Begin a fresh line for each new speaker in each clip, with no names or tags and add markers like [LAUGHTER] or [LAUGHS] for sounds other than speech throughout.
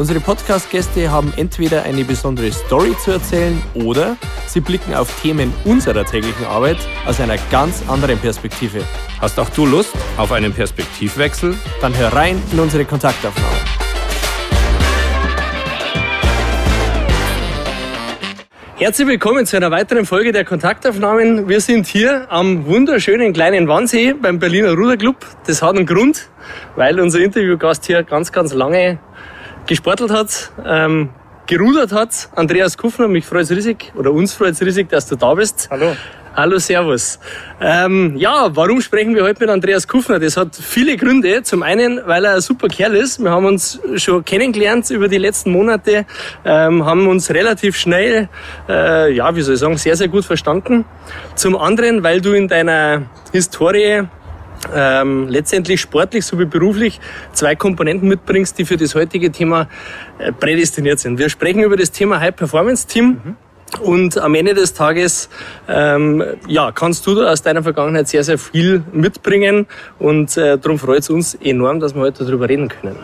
Unsere Podcast-Gäste haben entweder eine besondere Story zu erzählen oder sie blicken auf Themen unserer täglichen Arbeit aus einer ganz anderen Perspektive.
Hast auch du Lust auf einen Perspektivwechsel?
Dann hör rein in unsere Kontaktaufnahme. Herzlich willkommen zu einer weiteren Folge der Kontaktaufnahmen. Wir sind hier am wunderschönen kleinen Wannsee beim Berliner Ruderclub. Das hat einen Grund, weil unser Interviewgast hier ganz, ganz lange gesportelt hat, ähm, gerudert hat. Andreas Kuffner, mich freut es riesig, oder uns freut es riesig, dass du da bist.
Hallo.
Hallo, Servus. Ähm, ja, warum sprechen wir heute mit Andreas Kuffner? Das hat viele Gründe. Zum einen, weil er ein super Kerl ist. Wir haben uns schon kennengelernt über die letzten Monate, ähm, haben uns relativ schnell, äh, ja, wie soll ich sagen, sehr, sehr gut verstanden. Zum anderen, weil du in deiner Historie ähm, letztendlich sportlich sowie beruflich zwei Komponenten mitbringst, die für das heutige Thema äh, prädestiniert sind. Wir sprechen über das Thema High Performance Team. Mhm. Und am Ende des Tages ähm, ja, kannst du aus deiner Vergangenheit sehr, sehr viel mitbringen. Und äh, darum freut es uns enorm, dass wir heute darüber reden können.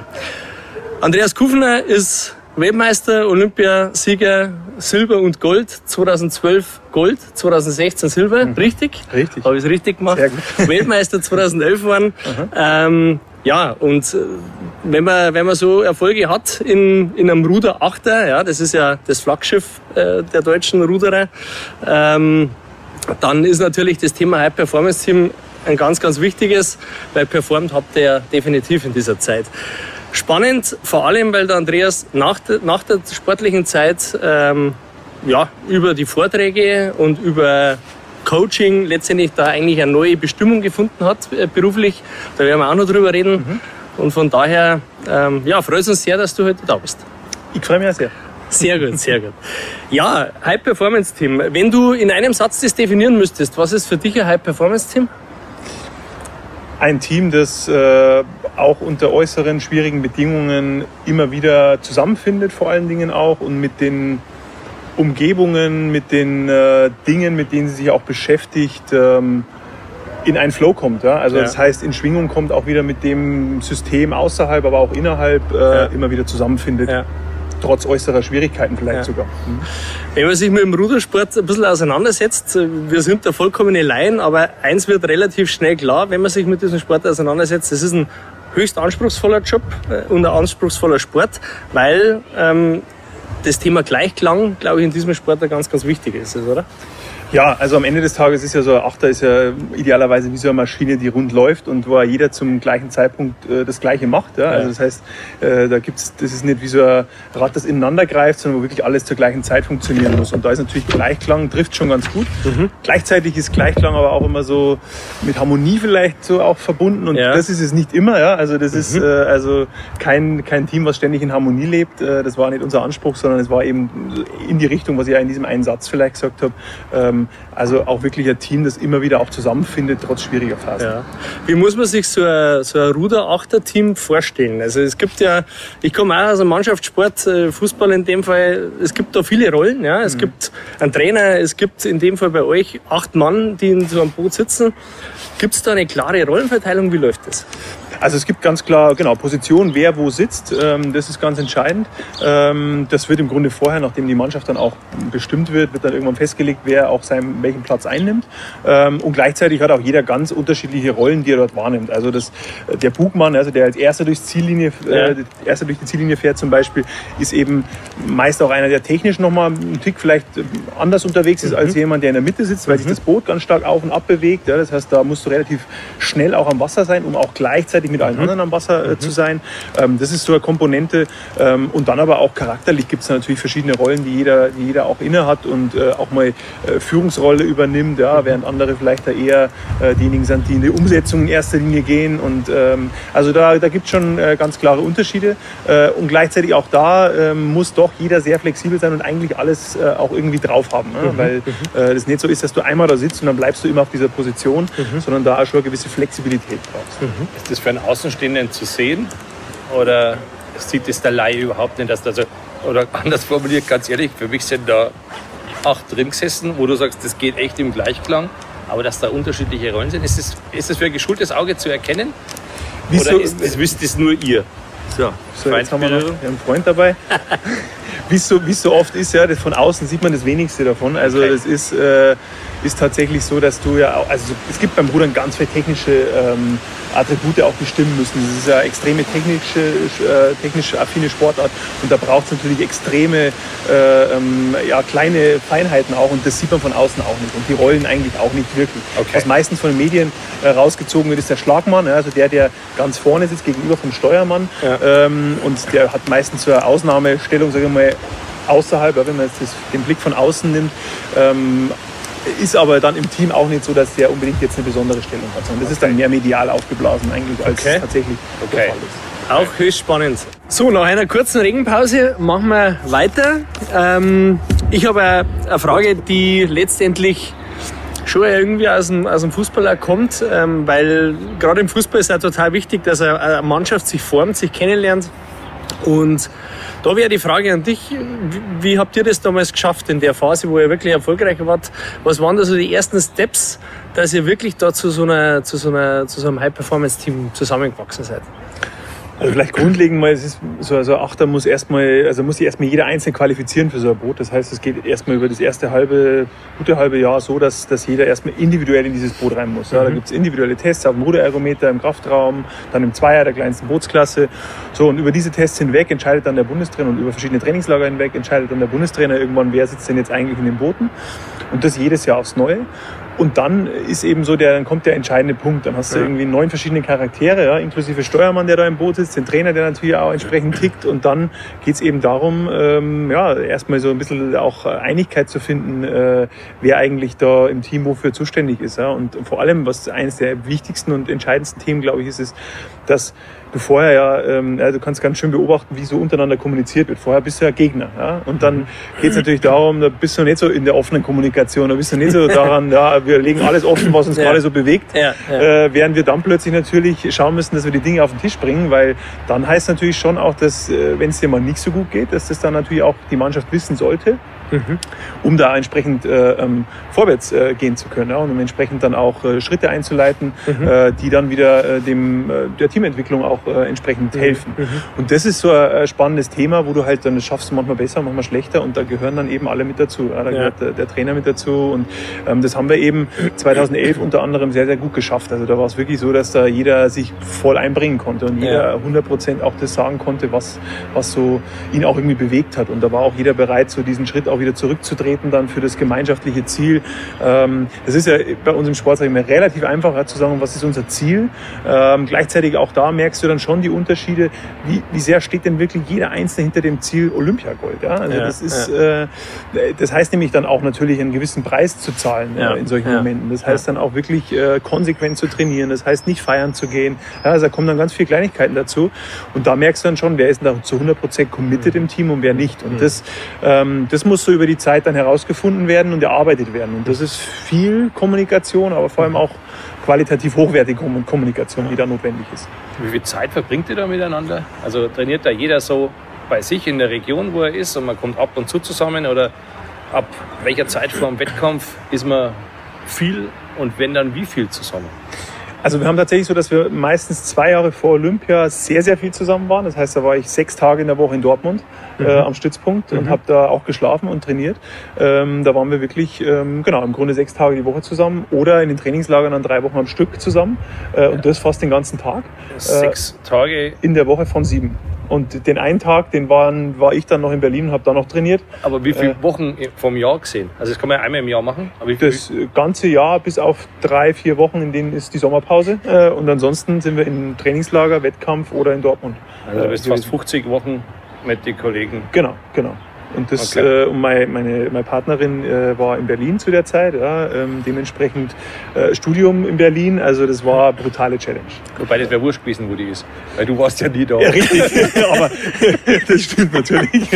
Andreas Kufner ist Weltmeister, Olympiasieger, Silber und Gold, 2012 Gold, 2016 Silber, mhm. richtig?
Richtig.
Habe ich es richtig gemacht? [LAUGHS] Weltmeister 2011 waren. Ähm, ja, und äh, wenn man, wenn man so Erfolge hat in, in einem Ruderachter, ja, das ist ja das Flaggschiff äh, der deutschen Ruderer, ähm, dann ist natürlich das Thema High Performance Team ein ganz, ganz wichtiges, weil performt habt ihr ja definitiv in dieser Zeit. Spannend, vor allem, weil der Andreas nach, de, nach der sportlichen Zeit ähm, ja, über die Vorträge und über Coaching letztendlich da eigentlich eine neue Bestimmung gefunden hat, äh, beruflich. Da werden wir auch noch drüber reden. Mhm. Und von daher ähm, ja, freut es uns sehr, dass du heute da bist.
Ich freue mich auch sehr.
Sehr gut, sehr gut. Ja, High Performance Team. Wenn du in einem Satz das definieren müsstest, was ist für dich ein High Performance Team?
Ein Team, das äh, auch unter äußeren schwierigen Bedingungen immer wieder zusammenfindet, vor allen Dingen auch und mit den Umgebungen, mit den äh, Dingen, mit denen sie sich auch beschäftigt, ähm, in einen Flow kommt. Ja? Also ja. das heißt, in Schwingung kommt auch wieder mit dem System außerhalb, aber auch innerhalb äh, ja. immer wieder zusammenfindet. Ja. Trotz äußerer Schwierigkeiten vielleicht sogar. Mhm.
Wenn man sich mit dem Rudersport ein bisschen auseinandersetzt, wir sind da vollkommene Laien, aber eins wird relativ schnell klar, wenn man sich mit diesem Sport auseinandersetzt, das ist ein höchst anspruchsvoller Job äh, und ein anspruchsvoller Sport, weil ähm, das Thema Gleichklang, glaube ich, in diesem Sport ganz, ganz wichtig ist, oder?
Ja, also am Ende des Tages ist ja so ein Achter ist ja idealerweise wie so eine Maschine, die rund läuft und wo jeder zum gleichen Zeitpunkt äh, das Gleiche macht. Ja? Also das heißt, äh, da gibt's, das ist nicht wie so ein Rad, das ineinander greift, sondern wo wirklich alles zur gleichen Zeit funktionieren muss. Und da ist natürlich Gleichklang trifft schon ganz gut. Mhm. Gleichzeitig ist Gleichklang aber auch immer so mit Harmonie vielleicht so auch verbunden und ja. das ist es nicht immer. Ja? Also das mhm. ist äh, also kein, kein Team, was ständig in Harmonie lebt. Äh, das war nicht unser Anspruch, sondern es war eben in die Richtung, was ich ja in diesem einen Satz vielleicht gesagt habe. Ähm, ähm, also auch wirklich ein Team, das immer wieder auch zusammenfindet, trotz schwieriger Phasen. Ja.
Wie muss man sich so ein, so ein Ruder-Achter-Team vorstellen? Also es gibt ja, ich komme auch aus einem Mannschaftssport, äh, Fußball in dem Fall, es gibt da viele Rollen. Ja? Es mhm. gibt einen Trainer, es gibt in dem Fall bei euch acht Mann, die in so einem Boot sitzen. Gibt es da eine klare Rollenverteilung? Wie läuft das?
Also es gibt ganz klar, genau, Position, wer wo sitzt, ähm, das ist ganz entscheidend. Ähm, das wird im Grunde vorher, nachdem die Mannschaft dann auch bestimmt wird, wird dann irgendwann festgelegt, wer auch seinen, welchen Platz einnimmt. Ähm, und gleichzeitig hat auch jeder ganz unterschiedliche Rollen, die er dort wahrnimmt. Also das, der Bugmann, also der als erster durchs Ziellinie, äh, erster durch die Ziellinie fährt zum Beispiel, ist eben meist auch einer, der technisch nochmal einen Tick vielleicht anders unterwegs ist mhm. als jemand, der in der Mitte sitzt, weil mhm. sich das Boot ganz stark auf und ab bewegt. Ja, das heißt, da musst du relativ schnell auch am Wasser sein, um auch gleichzeitig gleichzeitig mit allen mhm. anderen am Wasser äh, mhm. zu sein. Ähm, das ist so eine Komponente. Ähm, und dann aber auch charakterlich gibt es natürlich verschiedene Rollen, die jeder, die jeder auch inne hat und äh, auch mal äh, Führungsrolle übernimmt, ja, während andere vielleicht da eher äh, diejenigen sind, die in die Umsetzung in erster Linie gehen. Und ähm, also da, da gibt es schon äh, ganz klare Unterschiede. Äh, und gleichzeitig auch da ähm, muss doch jeder sehr flexibel sein und eigentlich alles äh, auch irgendwie drauf haben. Ne? Mhm. Weil äh, das nicht so ist, dass du einmal da sitzt und dann bleibst du immer auf dieser Position, mhm. sondern da auch schon eine gewisse Flexibilität brauchst.
Mhm. Ist das für einen Außenstehenden zu sehen? Oder sieht es der Laie überhaupt nicht? Dass das, oder anders formuliert, ganz ehrlich, für mich sind da acht drin gesessen, wo du sagst, das geht echt im Gleichklang. Aber dass da unterschiedliche Rollen sind, ist das, ist für ein geschultes Auge zu erkennen?
Wieso, Oder ist, das wisst es nur ihr? So, so jetzt haben wir noch einen Freund dabei. [LAUGHS] wie es so, so oft ist, ja, von außen sieht man das wenigste davon. Also okay. das ist, äh, ist tatsächlich so, dass du ja auch, also es gibt beim Rudern ganz viele technische ähm, Attribute auch bestimmen müssen. Das ist ja extreme technische, äh, technisch affine Sportart und da braucht es natürlich extreme äh, ähm, ja, kleine Feinheiten auch und das sieht man von außen auch nicht und die rollen eigentlich auch nicht wirklich. Okay. Was meistens von den Medien äh, rausgezogen wird, ist der Schlagmann, also der, der ganz vorne sitzt gegenüber vom Steuermann ja. Ähm, und der hat meistens so eine Ausnahmestellung, sage ich mal, außerhalb, wenn man jetzt das, den Blick von außen nimmt. Ähm, ist aber dann im Team auch nicht so, dass der unbedingt jetzt eine besondere Stellung hat, sondern das okay. ist dann mehr medial aufgeblasen eigentlich, als okay. tatsächlich
okay. der Fall ist. Auch höchst spannend. So, nach einer kurzen Regenpause machen wir weiter. Ähm, ich habe eine Frage, die letztendlich schon irgendwie aus dem, aus dem Fußball kommt, ähm, weil gerade im Fußball ist es ja total wichtig, dass eine Mannschaft sich formt, sich kennenlernt und da wäre die Frage an dich, wie, wie, habt ihr das damals geschafft in der Phase, wo ihr wirklich erfolgreich wart? Was waren da so die ersten Steps, dass ihr wirklich da zu so, einer, zu so, einer, zu so einem High-Performance-Team zusammengewachsen seid?
Also vielleicht grundlegend mal, es ist so, also Achter muss erstmal, also muss sich erstmal jeder einzeln qualifizieren für so ein Boot. Das heißt, es geht erstmal über das erste halbe, gute halbe Jahr so, dass, dass jeder erstmal individuell in dieses Boot rein muss. Ja, da mhm. gibt es individuelle Tests auf dem Ruderergometer, im Kraftraum, dann im Zweier der kleinsten Bootsklasse. So, und über diese Tests hinweg entscheidet dann der Bundestrainer und über verschiedene Trainingslager hinweg entscheidet dann der Bundestrainer irgendwann, wer sitzt denn jetzt eigentlich in den Booten. Und das jedes Jahr aufs Neue. Und dann ist eben so der, dann kommt der entscheidende Punkt. Dann hast du ja. irgendwie neun verschiedene Charaktere, ja, inklusive Steuermann, der da im Boot sitzt, den Trainer, der natürlich auch entsprechend tickt. Und dann geht's eben darum, ähm, ja, erstmal so ein bisschen auch Einigkeit zu finden, äh, wer eigentlich da im Team wofür zuständig ist. Ja. Und vor allem, was eines der wichtigsten und entscheidendsten Themen, glaube ich, ist, ist, dass du vorher ja, ähm, ja, du kannst ganz schön beobachten, wie so untereinander kommuniziert wird. Vorher bist du ja Gegner. Ja? Und dann mhm. geht es natürlich darum, da bist du nicht so in der offenen Kommunikation, da bist du nicht so daran, [LAUGHS] ja, wir legen alles offen, was uns ja. gerade so bewegt. Ja. Äh, während wir dann plötzlich natürlich schauen müssen, dass wir die Dinge auf den Tisch bringen, weil dann heißt natürlich schon auch, dass, äh, wenn es dir mal nicht so gut geht, dass das dann natürlich auch die Mannschaft wissen sollte Mhm. um da entsprechend äh, ähm, vorwärts äh, gehen zu können ja, und um entsprechend dann auch äh, Schritte einzuleiten, mhm. äh, die dann wieder äh, dem, äh, der Teamentwicklung auch entsprechend mhm. helfen. Mhm. Und das ist so ein spannendes Thema, wo du halt dann das schaffst manchmal besser, manchmal schlechter und da gehören dann eben alle mit dazu. Ja, da ja. gehört der, der, Trainer mit dazu und ähm, das haben wir eben 2011 unter anderem sehr, sehr gut geschafft. Also da war es wirklich so, dass da jeder sich voll einbringen konnte und jeder 100 Prozent auch das sagen konnte, was, was so ihn auch irgendwie bewegt hat. Und da war auch jeder bereit, so diesen Schritt auch wieder zurückzutreten dann für das gemeinschaftliche Ziel. Ähm, das ist ja bei uns im Sport mal, relativ einfach zu sagen, was ist unser Ziel. Ähm, gleichzeitig auch da merkst du dann schon die Unterschiede, wie, wie sehr steht denn wirklich jeder Einzelne hinter dem Ziel Olympiagold. Ja? Also ja, das ist, ja. äh, das heißt nämlich dann auch natürlich einen gewissen Preis zu zahlen ja, äh, in solchen Momenten. Das heißt dann auch wirklich äh, konsequent zu trainieren. Das heißt nicht feiern zu gehen. Ja, also da kommen dann ganz viele Kleinigkeiten dazu. Und da merkst du dann schon, wer ist da zu 100 Prozent committed mhm. im Team und wer nicht. Und mhm. das, ähm, das muss so über die Zeit dann herausgefunden werden und erarbeitet werden. Und das ist viel Kommunikation, aber vor allem auch qualitativ hochwertige Kommunikation, die da notwendig ist.
Wie viel Zeit verbringt ihr da miteinander? Also trainiert da jeder so bei sich in der Region, wo er ist und man kommt ab und zu zusammen oder ab welcher Zeit vor dem Wettkampf ist man viel und wenn dann wie viel zusammen?
Also wir haben tatsächlich so, dass wir meistens zwei Jahre vor Olympia sehr, sehr viel zusammen waren. Das heißt, da war ich sechs Tage in der Woche in Dortmund äh, mhm. äh, am Stützpunkt mhm. und habe da auch geschlafen und trainiert. Ähm, da waren wir wirklich, ähm, genau, im Grunde sechs Tage die Woche zusammen oder in den Trainingslagern dann drei Wochen am Stück zusammen äh, und das fast den ganzen Tag.
Sechs äh, Tage?
In der Woche von sieben. Und den einen Tag, den waren, war ich dann noch in Berlin und habe da noch trainiert.
Aber wie viele äh, Wochen vom Jahr gesehen? Also das kann man ja einmal im Jahr machen.
das ganze Jahr bis auf drei, vier Wochen, in denen ist die Sommerpause. Äh, und ansonsten sind wir in Trainingslager, Wettkampf oder in Dortmund.
Also du bist äh, fast 50 Wochen mit den Kollegen.
Genau, genau. Und, das, okay. äh, und meine, meine, meine Partnerin äh, war in Berlin zu der Zeit, ja, ähm, dementsprechend äh, Studium in Berlin. Also das war eine brutale Challenge.
Wobei das wäre wurscht gewesen, wo die ist. Weil du warst ja nie da.
Ja, richtig. [LAUGHS] aber das stimmt natürlich.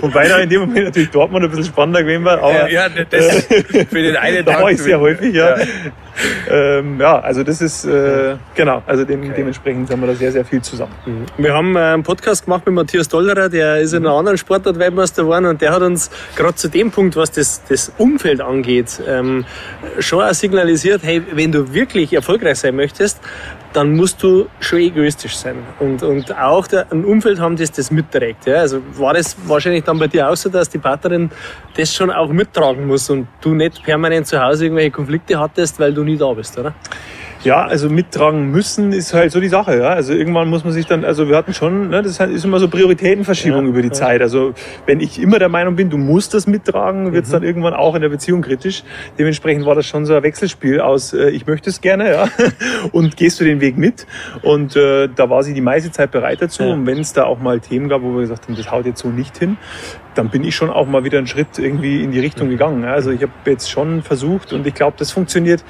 Wobei da in dem Moment natürlich Dortmund ein bisschen spannender gewesen war. Aber,
ja, ja das für den einen [LAUGHS]
Tag. Da war ich sehr häufig, ja. ja. [LAUGHS] Ähm, ja, also das ist, äh, genau, also dem, okay. dementsprechend haben wir da sehr, sehr viel zusammen.
Mhm. Wir haben äh, einen Podcast gemacht mit Matthias Dollerer, der ist in einer anderen Sportart Weltmeister geworden und der hat uns gerade zu dem Punkt, was das, das Umfeld angeht, ähm, schon auch signalisiert, hey, wenn du wirklich erfolgreich sein möchtest, dann musst du schon egoistisch sein und, und auch der, ein Umfeld haben, das das mitträgt. Ja? Also war das wahrscheinlich dann bei dir auch so, dass die Partnerin das schon auch mittragen muss und du nicht permanent zu Hause irgendwelche Konflikte hattest, weil du nie da bist, oder?
Ja, also mittragen müssen ist halt so die Sache. Ja? Also irgendwann muss man sich dann, also wir hatten schon, ne, das ist immer so Prioritätenverschiebung ja, über die ja. Zeit. Also wenn ich immer der Meinung bin, du musst das mittragen, wird es mhm. dann irgendwann auch in der Beziehung kritisch. Dementsprechend war das schon so ein Wechselspiel aus, äh, ich möchte es gerne, ja, [LAUGHS] und gehst du den Weg mit. Und äh, da war sie die meiste Zeit bereit dazu. Und wenn es da auch mal Themen gab, wo wir gesagt haben, das haut jetzt so nicht hin, dann bin ich schon auch mal wieder einen Schritt irgendwie in die Richtung mhm. gegangen. Also ich habe jetzt schon versucht und ich glaube, das funktioniert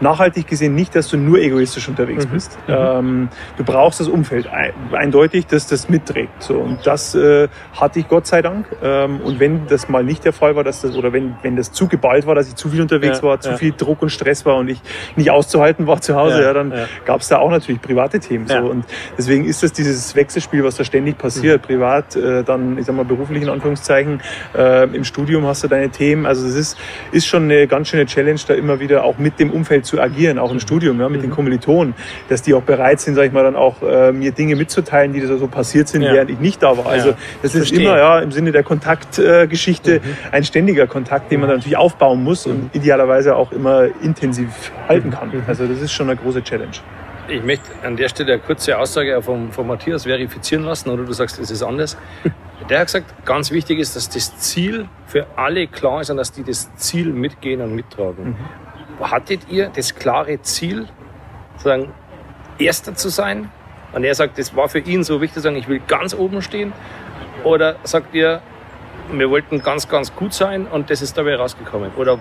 nachhaltig gesehen nicht, dass du nur egoistisch unterwegs mhm. bist. Mhm. Ähm, du brauchst das Umfeld eindeutig, dass das mitträgt. So. Und das äh, hatte ich Gott sei Dank. Ähm, und wenn das mal nicht der Fall war, dass das, oder wenn, wenn das zu geballt war, dass ich zu viel unterwegs ja, war, zu ja. viel Druck und Stress war und ich nicht auszuhalten war zu Hause, ja, ja dann gab es da auch natürlich private Themen. So. Und deswegen ist das dieses Wechselspiel, was da ständig passiert. Mhm. Privat, äh, dann, ich sag mal, beruflich in Anführungszeichen, äh, im Studium hast du deine Themen. Also es ist, ist schon eine ganz schöne Challenge, da immer wieder auch mit dem Umfeld zu agieren, auch im Studium, ja, mit den mhm. Kommilitonen, dass die auch bereit sind, sag ich mal, dann auch äh, mir Dinge mitzuteilen, die so passiert sind, ja. während ich nicht da war. Also das ist immer ja im Sinne der Kontaktgeschichte äh, mhm. ein ständiger Kontakt, den man natürlich aufbauen muss und mhm. idealerweise auch immer intensiv halten kann. Mhm. Also das ist schon eine große Challenge.
Ich möchte an der Stelle eine kurze Aussage von, von Matthias verifizieren lassen, oder du sagst, es ist anders. [LAUGHS] Der hat gesagt, ganz wichtig ist, dass das Ziel für alle klar ist und dass die das Ziel mitgehen und mittragen. Mhm hattet ihr das klare Ziel, sozusagen Erster zu sein? Und er sagt, das war für ihn so wichtig, zu sagen, ich will ganz oben stehen. Oder sagt ihr, wir wollten ganz, ganz gut sein und das ist dabei rausgekommen? Oder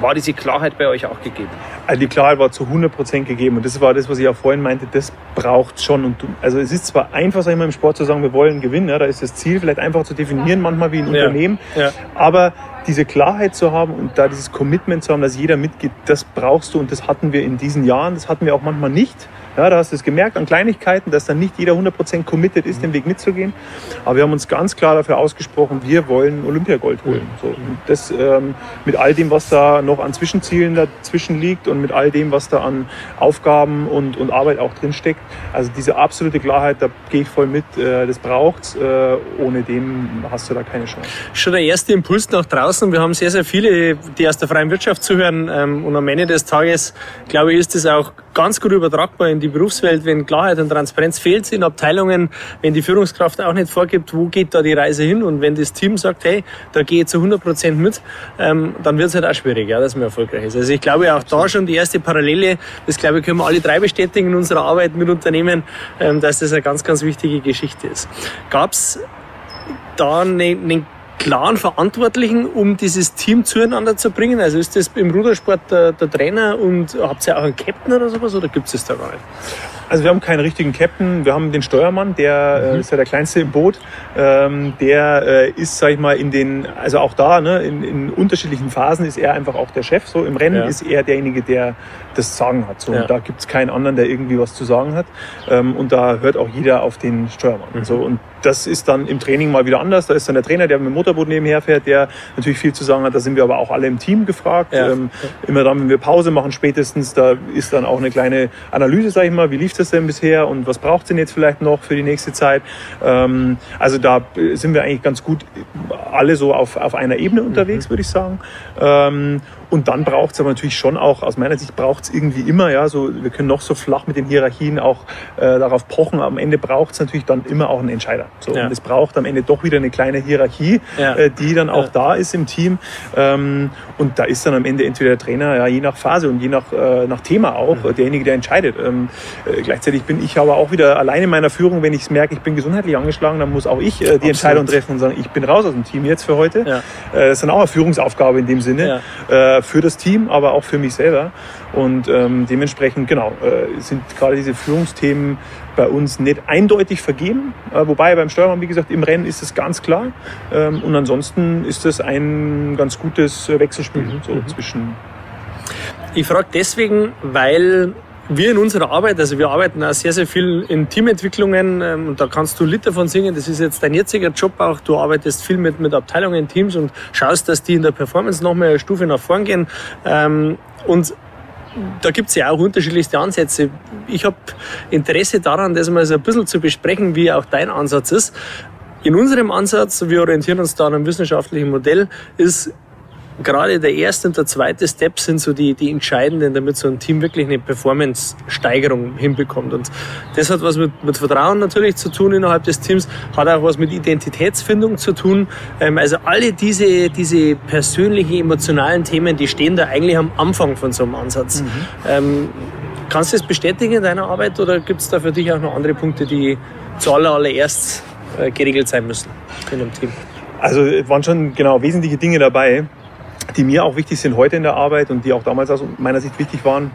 war diese Klarheit bei euch auch gegeben?
Also die Klarheit war zu 100 Prozent gegeben und das war das, was ich auch vorhin meinte, das braucht schon. Und du, also es ist zwar einfach, sag ich mal, im Sport zu sagen, wir wollen gewinnen, ja, da ist das Ziel vielleicht einfach zu definieren, manchmal wie ein ja. Unternehmen, ja. aber diese Klarheit zu haben und da dieses Commitment zu haben, dass jeder mitgeht, das brauchst du und das hatten wir in diesen Jahren, das hatten wir auch manchmal nicht. Ja, da hast du es gemerkt an Kleinigkeiten, dass dann nicht jeder 100% committed ist, den Weg mitzugehen. Aber wir haben uns ganz klar dafür ausgesprochen, wir wollen Olympiagold holen. So, und das ähm, mit all dem, was da noch an Zwischenzielen dazwischen liegt und mit all dem, was da an Aufgaben und, und Arbeit auch drin steckt. Also diese absolute Klarheit, da gehe ich voll mit, äh, das braucht's. Äh, ohne dem hast du da keine Chance.
Schon der erste Impuls nach draußen. Wir haben sehr, sehr viele, die aus der freien Wirtschaft zuhören. Ähm, und am Ende des Tages, glaube ich, ist es auch ganz gut übertragbar in die Berufswelt, wenn Klarheit und Transparenz fehlt in Abteilungen, wenn die Führungskraft auch nicht vorgibt, wo geht da die Reise hin und wenn das Team sagt, hey, da gehe ich zu 100 Prozent mit, ähm, dann wird es halt auch schwierig, ja, dass man erfolgreich ist. Also ich glaube auch da schon die erste Parallele, das glaube ich können wir alle drei bestätigen in unserer Arbeit mit Unternehmen, ähm, dass das eine ganz, ganz wichtige Geschichte ist. Gab es da einen, einen klaren Verantwortlichen, um dieses Team zueinander zu bringen? Also ist das im Rudersport der, der Trainer und habt ihr auch einen Captain oder sowas oder gibt es das da gar nicht?
Also wir haben keinen richtigen Captain, wir haben den Steuermann, der äh, mhm. ist ja der kleinste im Boot. Ähm, der äh, ist, sag ich mal, in den, also auch da, ne, in, in unterschiedlichen Phasen ist er einfach auch der Chef. So im Rennen ja. ist er derjenige, der das Sagen hat. So. Ja. Und da gibt es keinen anderen, der irgendwie was zu sagen hat. Ähm, und da hört auch jeder auf den Steuermann. Mhm. So. Und das ist dann im Training mal wieder anders. Da ist dann der Trainer, der mit dem Motorboot nebenher fährt, der natürlich viel zu sagen hat. Da sind wir aber auch alle im Team gefragt. Ja. Ähm, immer dann, wenn wir Pause machen, spätestens, da ist dann auch eine kleine Analyse, sag ich mal, wie lief das denn bisher und was braucht es denn jetzt vielleicht noch für die nächste Zeit. Ähm, also da sind wir eigentlich ganz gut alle so auf, auf einer Ebene unterwegs, mhm. würde ich sagen. Ähm, und dann braucht es aber natürlich schon auch, aus meiner Sicht braucht es irgendwie immer, ja, so, wir können noch so flach mit den Hierarchien auch äh, darauf pochen, am Ende braucht es natürlich dann immer auch einen Entscheider. So, ja. Und es braucht am Ende doch wieder eine kleine Hierarchie, ja. äh, die dann auch ja. da ist im Team. Ähm, und da ist dann am Ende entweder der Trainer, ja, je nach Phase und je nach, äh, nach Thema auch, mhm. derjenige, der entscheidet. Ähm, äh, gleichzeitig bin ich aber auch wieder alleine in meiner Führung, wenn ich merke, ich bin gesundheitlich angeschlagen, dann muss auch ich äh, die Absolut. Entscheidung treffen und sagen, ich bin raus aus dem Team jetzt für heute. Äh, das ist dann auch eine Führungsaufgabe in dem Sinne für das Team, aber auch für mich selber. Und ähm, dementsprechend, genau, äh, sind gerade diese Führungsthemen bei uns nicht eindeutig vergeben. Äh, wobei beim Steuermann, wie gesagt, im Rennen ist es ganz klar. Ähm, und ansonsten ist es ein ganz gutes Wechselspiel mhm. so mhm. zwischen.
Ich frage deswegen, weil wir in unserer Arbeit, also wir arbeiten auch sehr, sehr viel in Teamentwicklungen ähm, und da kannst du Lied davon singen. Das ist jetzt dein jetziger Job auch. Du arbeitest viel mit, mit Abteilungen, Teams und schaust, dass die in der Performance noch mal eine Stufe nach vorn gehen. Ähm, und da gibt es ja auch unterschiedlichste Ansätze. Ich habe Interesse daran, das mal so ein bisschen zu besprechen, wie auch dein Ansatz ist. In unserem Ansatz, wir orientieren uns da an einem wissenschaftlichen Modell, ist gerade der erste und der zweite Step sind so die, die entscheidenden, damit so ein Team wirklich eine Performance-Steigerung hinbekommt. Und das hat was mit, mit Vertrauen natürlich zu tun innerhalb des Teams, hat auch was mit Identitätsfindung zu tun. Ähm, also alle diese, diese persönlichen, emotionalen Themen, die stehen da eigentlich am Anfang von so einem Ansatz. Mhm. Ähm, kannst du das bestätigen in deiner Arbeit oder gibt es da für dich auch noch andere Punkte, die zuallererst äh, geregelt sein müssen in einem Team?
Also waren schon genau wesentliche Dinge dabei die mir auch wichtig sind heute in der Arbeit und die auch damals aus meiner Sicht wichtig waren.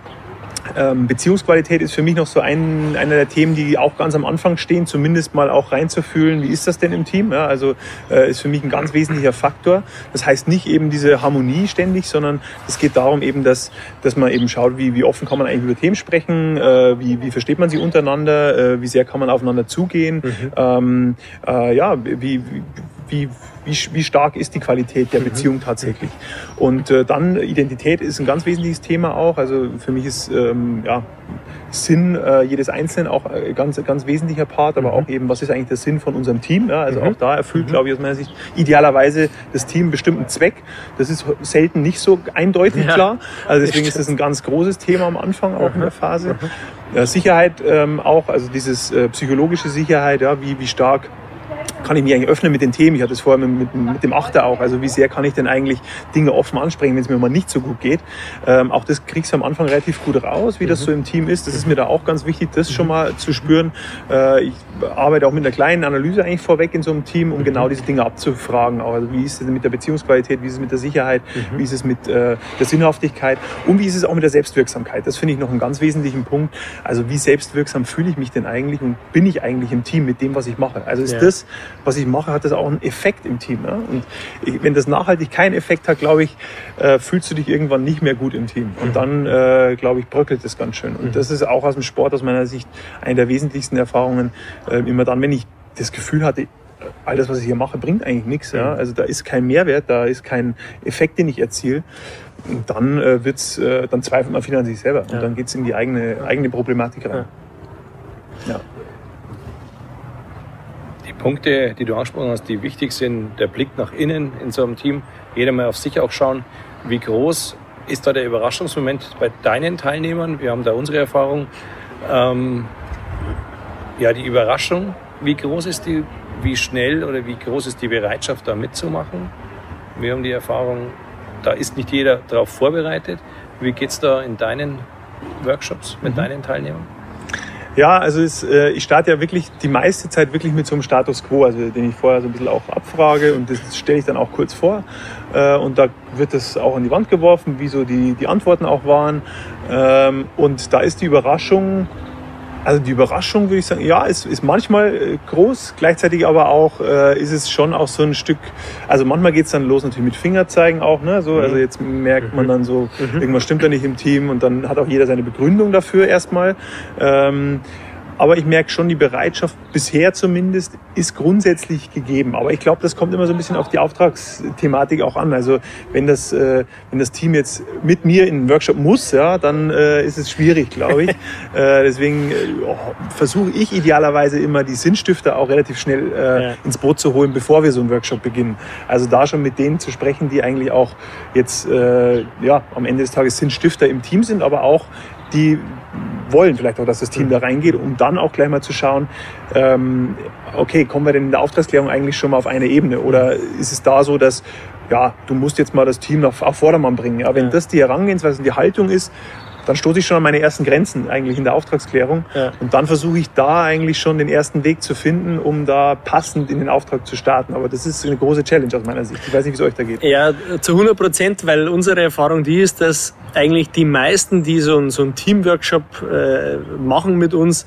Ähm, Beziehungsqualität ist für mich noch so ein, einer der Themen, die auch ganz am Anfang stehen, zumindest mal auch reinzufühlen, wie ist das denn im Team? Ja, also äh, ist für mich ein ganz wesentlicher Faktor. Das heißt nicht eben diese Harmonie ständig, sondern es geht darum eben, dass, dass man eben schaut, wie, wie offen kann man eigentlich über Themen sprechen, äh, wie, wie versteht man sie untereinander, äh, wie sehr kann man aufeinander zugehen, mhm. ähm, äh, ja, wie, wie wie, wie, wie stark ist die Qualität der mhm. Beziehung tatsächlich. Und äh, dann Identität ist ein ganz wesentliches Thema auch. Also für mich ist ähm, ja, Sinn äh, jedes Einzelnen auch ein ganz, ganz wesentlicher Part, aber mhm. auch eben, was ist eigentlich der Sinn von unserem Team? Ja? Also mhm. auch da erfüllt, mhm. glaube ich, aus meiner Sicht idealerweise das Team einen bestimmten Zweck. Das ist selten nicht so eindeutig ja. klar. Also deswegen ist das ein ganz großes Thema am Anfang auch in der mhm. Phase. Mhm. Ja, Sicherheit ähm, auch, also dieses äh, psychologische Sicherheit, ja, wie, wie stark kann ich mich eigentlich öffnen mit den Themen? Ich hatte es vorher mit, mit, mit, dem Achter auch. Also wie sehr kann ich denn eigentlich Dinge offen ansprechen, wenn es mir mal nicht so gut geht? Ähm, auch das kriegst du am Anfang relativ gut raus, wie das mhm. so im Team ist. Das ist mir da auch ganz wichtig, das schon mal zu spüren. Äh, ich arbeite auch mit einer kleinen Analyse eigentlich vorweg in so einem Team, um mhm. genau diese Dinge abzufragen. Auch, also wie ist es mit der Beziehungsqualität, wie ist es mit der Sicherheit, mhm. wie ist es mit äh, der Sinnhaftigkeit und wie ist es auch mit der Selbstwirksamkeit? Das finde ich noch einen ganz wesentlichen Punkt. Also wie selbstwirksam fühle ich mich denn eigentlich und bin ich eigentlich im Team mit dem, was ich mache? Also ist ja. das, was ich mache, hat das auch einen Effekt im Team. Ne? Und ich, wenn das nachhaltig keinen Effekt hat, glaube ich, äh, fühlst du dich irgendwann nicht mehr gut im Team. Und mhm. dann, äh, glaube ich, bröckelt das ganz schön. Und mhm. das ist auch aus dem Sport aus meiner Sicht eine der wesentlichsten Erfahrungen. Äh, immer dann, wenn ich das Gefühl hatte, all das, was ich hier mache, bringt eigentlich nichts. Ja? Mhm. Also da ist kein Mehrwert, da ist kein Effekt, den ich erziele. Und dann äh, wird's, äh, dann zweifelt man viel an sich selber. Ja. Und dann geht es in die eigene, eigene Problematik rein.
Ja. ja. Punkte, die du angesprochen hast, die wichtig sind, der Blick nach innen in so einem Team, jeder mal auf sich auch schauen, wie groß ist da der Überraschungsmoment bei deinen Teilnehmern? Wir haben da unsere Erfahrung. Ähm, ja, die Überraschung, wie groß ist die, wie schnell oder wie groß ist die Bereitschaft, da mitzumachen? Wir haben die Erfahrung, da ist nicht jeder darauf vorbereitet. Wie geht es da in deinen Workshops mit mhm. deinen Teilnehmern?
Ja, also es, äh, ich starte ja wirklich die meiste Zeit wirklich mit so einem Status Quo, also den ich vorher so ein bisschen auch abfrage und das stelle ich dann auch kurz vor. Äh, und da wird das auch an die Wand geworfen, wie so die, die Antworten auch waren. Ähm, und da ist die Überraschung, also die Überraschung würde ich sagen, ja, ist, ist manchmal äh, groß, gleichzeitig aber auch äh, ist es schon auch so ein Stück, also manchmal geht es dann los natürlich mit Fingerzeigen auch, ne? So, also mhm. jetzt merkt man mhm. dann so, mhm. irgendwas stimmt da nicht im Team und dann hat auch jeder seine Begründung dafür erstmal. Ähm, Aber ich merke schon, die Bereitschaft bisher zumindest ist grundsätzlich gegeben. Aber ich glaube, das kommt immer so ein bisschen auf die Auftragsthematik auch an. Also wenn das, äh, wenn das Team jetzt mit mir in den Workshop muss, ja, dann äh, ist es schwierig, glaube ich. [LAUGHS] äh, deswegen äh, versuche ich idealerweise immer die Sinnstifter auch relativ schnell äh, ja. ins Boot zu holen, bevor wir so einen Workshop beginnen. Also da schon mit denen zu sprechen, die eigentlich auch jetzt äh, ja, am Ende des Tages Sinnstifter im Team sind, aber auch die wollen vielleicht auch, dass das Team da reingeht, um dann auch gleich mal zu schauen, ähm, okay, kommen wir denn in der Auftragsklärung eigentlich schon mal auf eine Ebene? Oder ist es da so, dass ja, du musst jetzt mal das Team auf, auf Vordermann bringen. Ja, wenn ja. das die Herangehensweise und die Haltung ist, dann stoße ich schon an meine ersten Grenzen eigentlich in der Auftragsklärung. Ja. Und dann versuche ich da eigentlich schon den ersten Weg zu finden, um da passend in den Auftrag zu starten. Aber das ist eine große Challenge aus meiner Sicht. Ich weiß nicht, wie es euch da geht.
Ja, zu 100 Prozent, weil unsere Erfahrung die ist, dass eigentlich die meisten, die so, ein, so einen Teamworkshop äh, machen mit uns,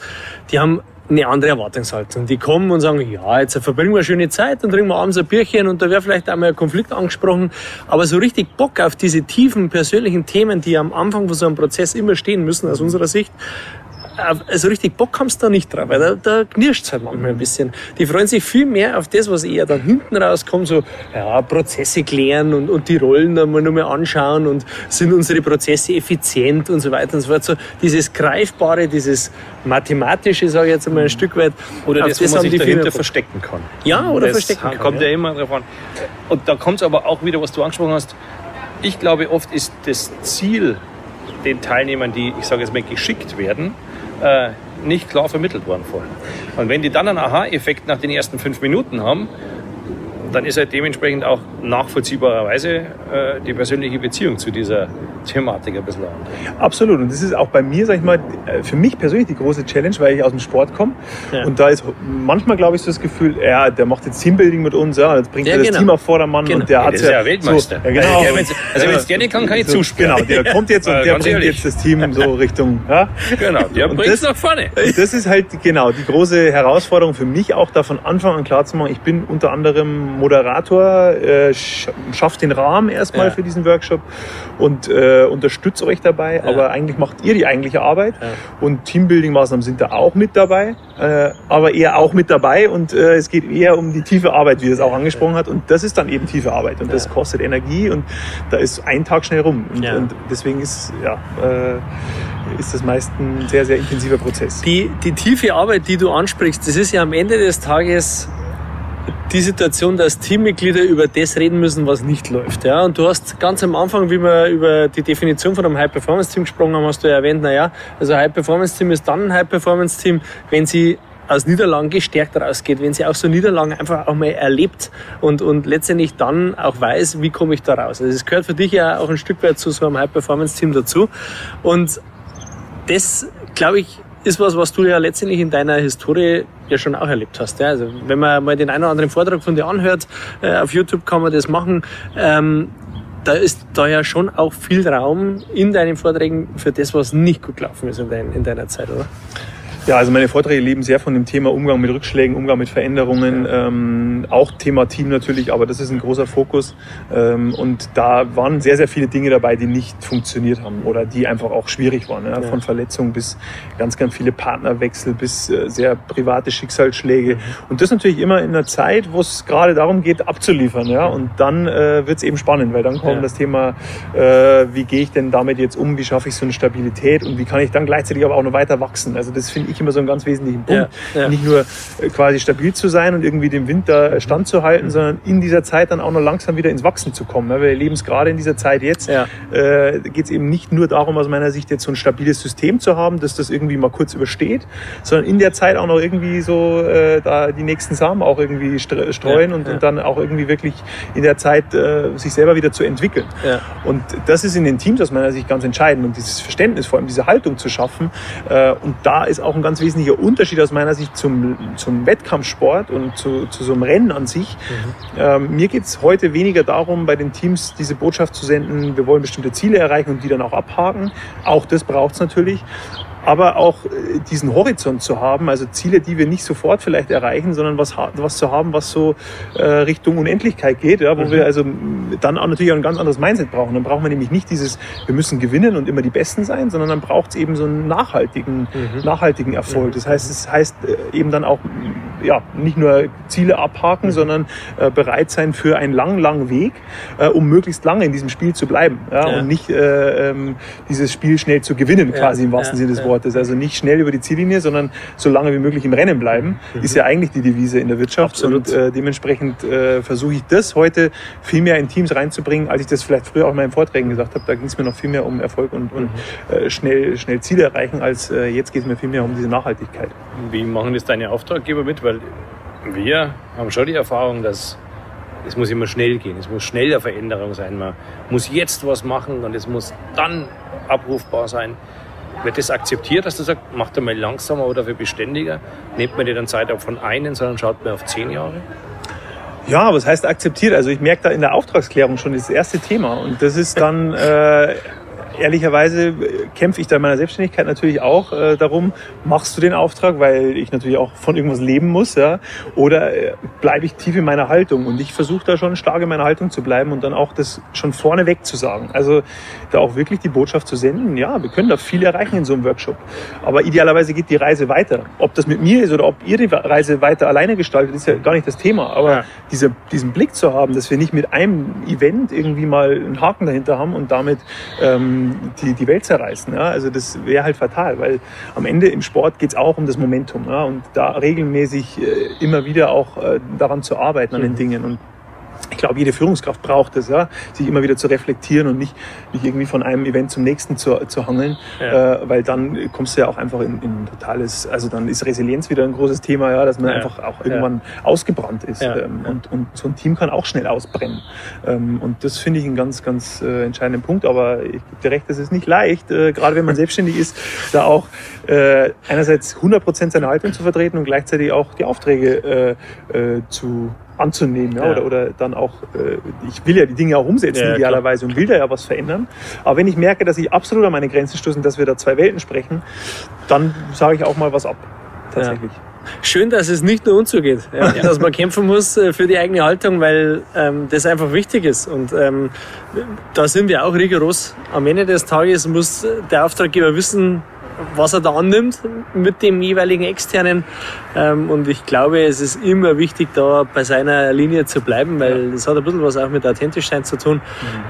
die haben eine andere Erwartungshaltung. Die kommen und sagen, ja, jetzt verbringen wir eine schöne Zeit, dann trinken wir abends ein Bierchen und da wäre vielleicht einmal ein Konflikt angesprochen. Aber so richtig Bock auf diese tiefen persönlichen Themen, die am Anfang von so einem Prozess immer stehen müssen, aus unserer Sicht, also richtig Bock haben sie da nicht drauf, weil da, da knirscht es halt manchmal ein bisschen. Die freuen sich viel mehr auf das, was eher dann hinten rauskommt, so ja, Prozesse klären und, und die Rollen dann mal nochmal anschauen und sind unsere Prozesse effizient und so weiter und so fort. So dieses Greifbare, dieses Mathematische, sage ich jetzt einmal ein Stück weit.
Oder das, das wo man sich dahinter verstecken kann.
Ja, oder das verstecken kann.
kommt ja, ja immer drauf an. Und da kommt es aber auch wieder, was du angesprochen hast. Ich glaube, oft ist das Ziel den Teilnehmern, die, ich sage jetzt mal, geschickt werden, äh, nicht klar vermittelt worden vorher. Und wenn die dann einen Aha-Effekt nach den ersten fünf Minuten haben, dann ist halt dementsprechend auch nachvollziehbarerweise äh, die persönliche Beziehung zu dieser Thematik ein bisschen
anders. Absolut. Und das ist auch bei mir, sag ich mal, äh, für mich persönlich die große Challenge, weil ich aus dem Sport komme. Ja. Und da ist manchmal, glaube ich, so das Gefühl, ja, der macht jetzt Teambuilding mit uns, ja, jetzt bringt ja, er das genau. Team auf Vordermann
genau.
und der hat
ja, ja Weltmeister.
So, ja, genau.
Also, also wenn es gerne kann, kann ich so, zuspielen.
Genau, der kommt jetzt und der bringt ehrlich. jetzt das Team so [LAUGHS] Richtung. Ja?
Genau, der bringt es nach vorne.
Das ist halt genau die große Herausforderung für mich auch, da von Anfang an klar zu machen, ich bin unter anderem Moderator, äh, schaffe den Rahmen erstmal für diesen Workshop und äh, unterstütze euch dabei, ja. aber eigentlich macht ihr die eigentliche Arbeit. Ja. und Teambuilding-Maßnahmen sind da auch mit dabei, äh, aber eher auch mit dabei. Und äh, es geht eher um die tiefe Arbeit, wie es auch angesprochen hat und das ist dann eben tiefe Arbeit. Und das kostet Energie. Und da ist ein Tag schnell rum. Und, und deswegen ist ja äh, ist das meist ein sehr, sehr intensiver Prozess.
Die, die tiefe Arbeit, die du ansprichst, das ist ja am Ende des Tages die Situation, dass Teammitglieder über das reden müssen, was nicht läuft. Ja? Und du hast ganz am Anfang, wie wir über die Definition von einem High-Performance-Team gesprochen haben, hast du ja erwähnt, naja, also High-Performance-Team ist dann ein High-Performance-Team, wenn sie aus Niederlagen gestärkt rausgeht, wenn sie auch so Niederlagen einfach auch mal erlebt und, und letztendlich dann auch weiß, wie komme ich da raus. Also es gehört für dich ja auch ein Stück weit zu so einem High-Performance-Team dazu. Und das, glaube ich, ist was, was du ja letztendlich in deiner Historie ja schon auch erlebt hast. Ja? Also wenn man mal den einen oder anderen Vortrag von dir anhört, äh, auf YouTube kann man das machen. Ähm, da ist da ja schon auch viel Raum in deinen Vorträgen für das, was nicht gut gelaufen ist in, dein, in deiner Zeit, oder?
Ja, also meine Vorträge leben sehr von dem Thema Umgang mit Rückschlägen, Umgang mit Veränderungen, ähm, auch Thema Team natürlich, aber das ist ein großer Fokus. Ähm, und da waren sehr, sehr viele Dinge dabei, die nicht funktioniert haben oder die einfach auch schwierig waren. Ja? Von Verletzungen bis ganz, ganz viele Partnerwechsel bis äh, sehr private Schicksalsschläge. Mhm. Und das natürlich immer in einer Zeit, wo es gerade darum geht, abzuliefern. Ja? Und dann äh, wird es eben spannend, weil dann kommt ja. das Thema, äh, wie gehe ich denn damit jetzt um, wie schaffe ich so eine Stabilität und wie kann ich dann gleichzeitig aber auch noch weiter wachsen. Also das finde ich immer so einen ganz wesentlichen Punkt. Ja, ja. Nicht nur äh, quasi stabil zu sein und irgendwie dem Winter standzuhalten, mhm. sondern in dieser Zeit dann auch noch langsam wieder ins Wachsen zu kommen. Wir erleben es gerade in dieser Zeit jetzt. Ja. Äh, geht es eben nicht nur darum, aus meiner Sicht jetzt so ein stabiles System zu haben, dass das irgendwie mal kurz übersteht, sondern in der Zeit auch noch irgendwie so äh, da die nächsten Samen auch irgendwie streuen und, und, dann auch irgendwie wirklich in der Zeit äh, sich selber wieder zu entwickeln. Und das ist in den Teams aus meiner Sicht ganz entscheidend und dieses Verständnis, vor allem diese Haltung zu schaffen. Äh, und da ist auch ein ganz wesentlicher Unterschied aus meiner Sicht zum, zum Wettkampfsport und zu, zu so einem Rennen an sich. Mhm. Ähm, mir geht es heute weniger darum, bei den Teams diese Botschaft zu senden, wir wollen bestimmte Ziele erreichen und die dann auch abhaken. Auch das braucht es natürlich. Aber auch äh, diesen Horizont zu haben, also Ziele, die wir nicht sofort vielleicht erreichen, sondern was, was zu haben, was so äh, Richtung Unendlichkeit geht, ja, wo mhm. wir also dann auch natürlich auch ein ganz anderes Mindset brauchen. Dann brauchen wir nämlich nicht dieses, wir müssen gewinnen und immer die Besten sein, sondern dann braucht es eben so einen nachhaltigen, mhm. nachhaltigen Erfolg. Mhm. Das heißt, es heißt äh, eben dann auch ja, nicht nur Ziele abhaken, mhm. sondern äh, bereit sein für einen langen, langen Weg, äh, um möglichst lange in diesem Spiel zu bleiben ja, ja. und nicht äh, ähm, dieses Spiel schnell zu gewinnen, quasi im wahrsten Sinne des Wortes. Also nicht schnell über die Ziellinie, sondern so lange wie möglich im Rennen bleiben, mhm. ist ja eigentlich die Devise in der Wirtschaft. Absolut. Und äh, dementsprechend äh, versuche ich das heute viel mehr in Teams reinzubringen, als ich das vielleicht früher auch in meinen Vorträgen gesagt habe. Da ging es mir noch viel mehr um Erfolg und, und mhm. äh, schnell, schnell Ziele erreichen, als äh, jetzt geht es mir viel mehr um diese Nachhaltigkeit.
Wie machen das deine Auftraggeber mit? Weil wir haben schon die Erfahrung, dass es muss immer schnell gehen. Es muss schnell eine Veränderung sein. Man muss jetzt was machen und es muss dann abrufbar sein. Wird das akzeptiert, dass du sagst, macht er mal langsamer oder für beständiger? Nimmt man dir dann Zeit auch von einen, sondern schaut man auf zehn Jahre?
Ja, was heißt akzeptiert? Also ich merke da in der Auftragsklärung schon das erste Thema. Und das ist dann äh, ehrlicherweise kämpfe ich da in meiner Selbstständigkeit natürlich auch äh, darum, machst du den Auftrag, weil ich natürlich auch von irgendwas leben muss, ja, oder äh, bleibe ich tief in meiner Haltung und ich versuche da schon stark in meiner Haltung zu bleiben und dann auch das schon vorneweg zu sagen. Also da auch wirklich die Botschaft zu senden, ja, wir können da viel erreichen in so einem Workshop, aber idealerweise geht die Reise weiter. Ob das mit mir ist oder ob ihr die Reise weiter alleine gestaltet, ist ja gar nicht das Thema, aber ja. diese, diesen Blick zu haben, dass wir nicht mit einem Event irgendwie mal einen Haken dahinter haben und damit ähm, die, die Welt zerreißen. Ja? Also das wäre halt fatal, weil am Ende im Sport geht es auch um das Momentum. Ja? Und da regelmäßig äh, immer wieder auch äh, daran zu arbeiten, an den mhm. Dingen. Und ich glaube, jede Führungskraft braucht es, ja, sich immer wieder zu reflektieren und nicht, nicht irgendwie von einem Event zum nächsten zu, zu hangeln, ja. äh, weil dann kommst du ja auch einfach in, in totales, also dann ist Resilienz wieder ein großes Thema, ja, dass man ja. einfach auch irgendwann ausgebrannt ist ähm, und, und so ein Team kann auch schnell ausbrennen ähm, und das finde ich einen ganz, ganz äh, entscheidenden Punkt, aber ich gebe dir recht, das ist nicht leicht, äh, gerade wenn man [LAUGHS] selbstständig ist, da auch äh, einerseits 100 Prozent seine Haltung zu vertreten und gleichzeitig auch die Aufträge äh, äh, zu anzunehmen. Ja? ja. Oder, oder dann auch, äh, ich will ja die Dinge auch umsetzen ja, idealerweise und will da ja was verändern. Aber wenn ich merke, dass ich absolut an meine Grenzen stoße dass wir da zwei Welten sprechen, dann sage ich auch mal was ab. Tatsächlich.
Schön, dass es nicht nur uns so geht, [LAUGHS] ja, dass man kämpfen muss äh, für die eigene Haltung, weil ähm, das einfach wichtig ist. Und ähm, da sind wir auch rigoros. Am Ende des Tages muss der Auftraggeber wissen, was er da annimmt mit dem jeweiligen Externen. Ähm, und ich glaube, es ist immer wichtig, da bei seiner Linie zu bleiben, weil das hat ein bisschen was auch mit Authentischsein zu tun.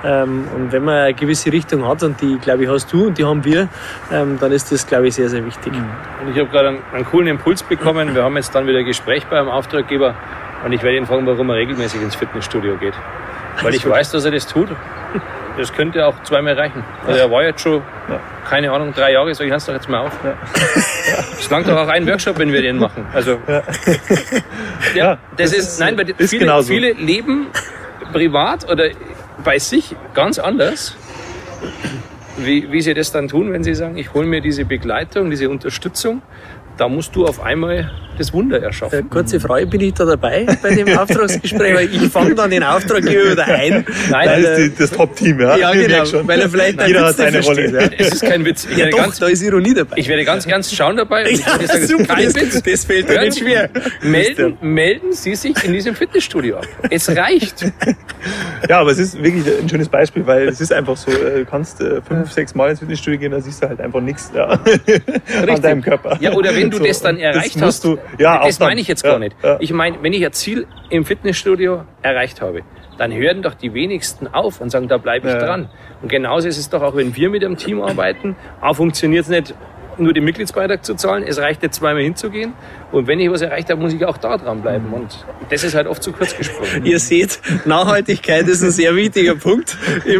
Mhm. Und wenn man eine gewisse Richtung hat, und die, glaube ich, hast du und die haben wir, ähm, dann ist das, glaube ich, sehr, sehr wichtig. Mhm.
Und ich habe gerade einen, einen coolen Impuls bekommen. Wir haben jetzt dann wieder ein Gespräch beim Auftraggeber und ich werde ihn fragen, warum er regelmäßig ins Fitnessstudio geht. Weil ich weiß, dass er das tut. Das könnte auch zweimal reichen. Also er war jetzt schon, ja. keine Ahnung, drei Jahre, sag ich, lass doch jetzt mal auf. Ja. Es langt doch auch ein Workshop, wenn wir den machen. Also ja, [LAUGHS] ja das, das, ist, nein, weil ist viele, genauso. viele leben privat oder bei sich ganz anders. Wie, wie sie das dann tun, wenn sie sagen, ich hole mir diese Begleitung, diese Unterstützung da musst du auf einmal das Wunder erschaffen. Äh,
kurze Frage, bin ich da dabei bei dem [LAUGHS] Auftragsgespräch? Weil ich fange dann den Auftraggeber wieder ein.
Nein, das ist die, das Top-Team, ja?
Ja, [LAUGHS] genau, schon. weil er vielleicht
Jeder hat seine Rolle.
Ja. Es ist kein Witz.
Ja, doch, ganz, da ist Ironie dabei.
Ich werde ganz ernst schauen dabei. Und
ich ja, sagen, super, das, Witz. das fällt mir nicht schwer.
Melden, melden Sie sich in diesem Fitnessstudio ab. Es reicht. [LAUGHS]
Ja, aber es ist wirklich ein schönes Beispiel, weil es ist einfach so, äh, du kannst äh, fünf, sechs Mal ins Fitnessstudio gehen, da siehst du halt einfach nichts ja, an deinem Körper.
Ja, oder wenn du so, das dann erreicht das hast, du, ja, das meine ich jetzt gar nicht. Ja. Ich meine, wenn ich ein Ziel im Fitnessstudio erreicht habe, dann hören doch die wenigsten auf und sagen, da bleibe ich ja. dran. Und genauso ist es doch auch, wenn wir mit einem Team arbeiten, auch funktioniert es nicht nur den Mitgliedsbeitrag zu zahlen. Es reicht nicht zweimal hinzugehen. Und wenn ich was erreicht habe, muss ich auch da dranbleiben. Und das ist halt oft zu kurz gesprochen. [LAUGHS]
Ihr seht, Nachhaltigkeit ist ein sehr wichtiger Punkt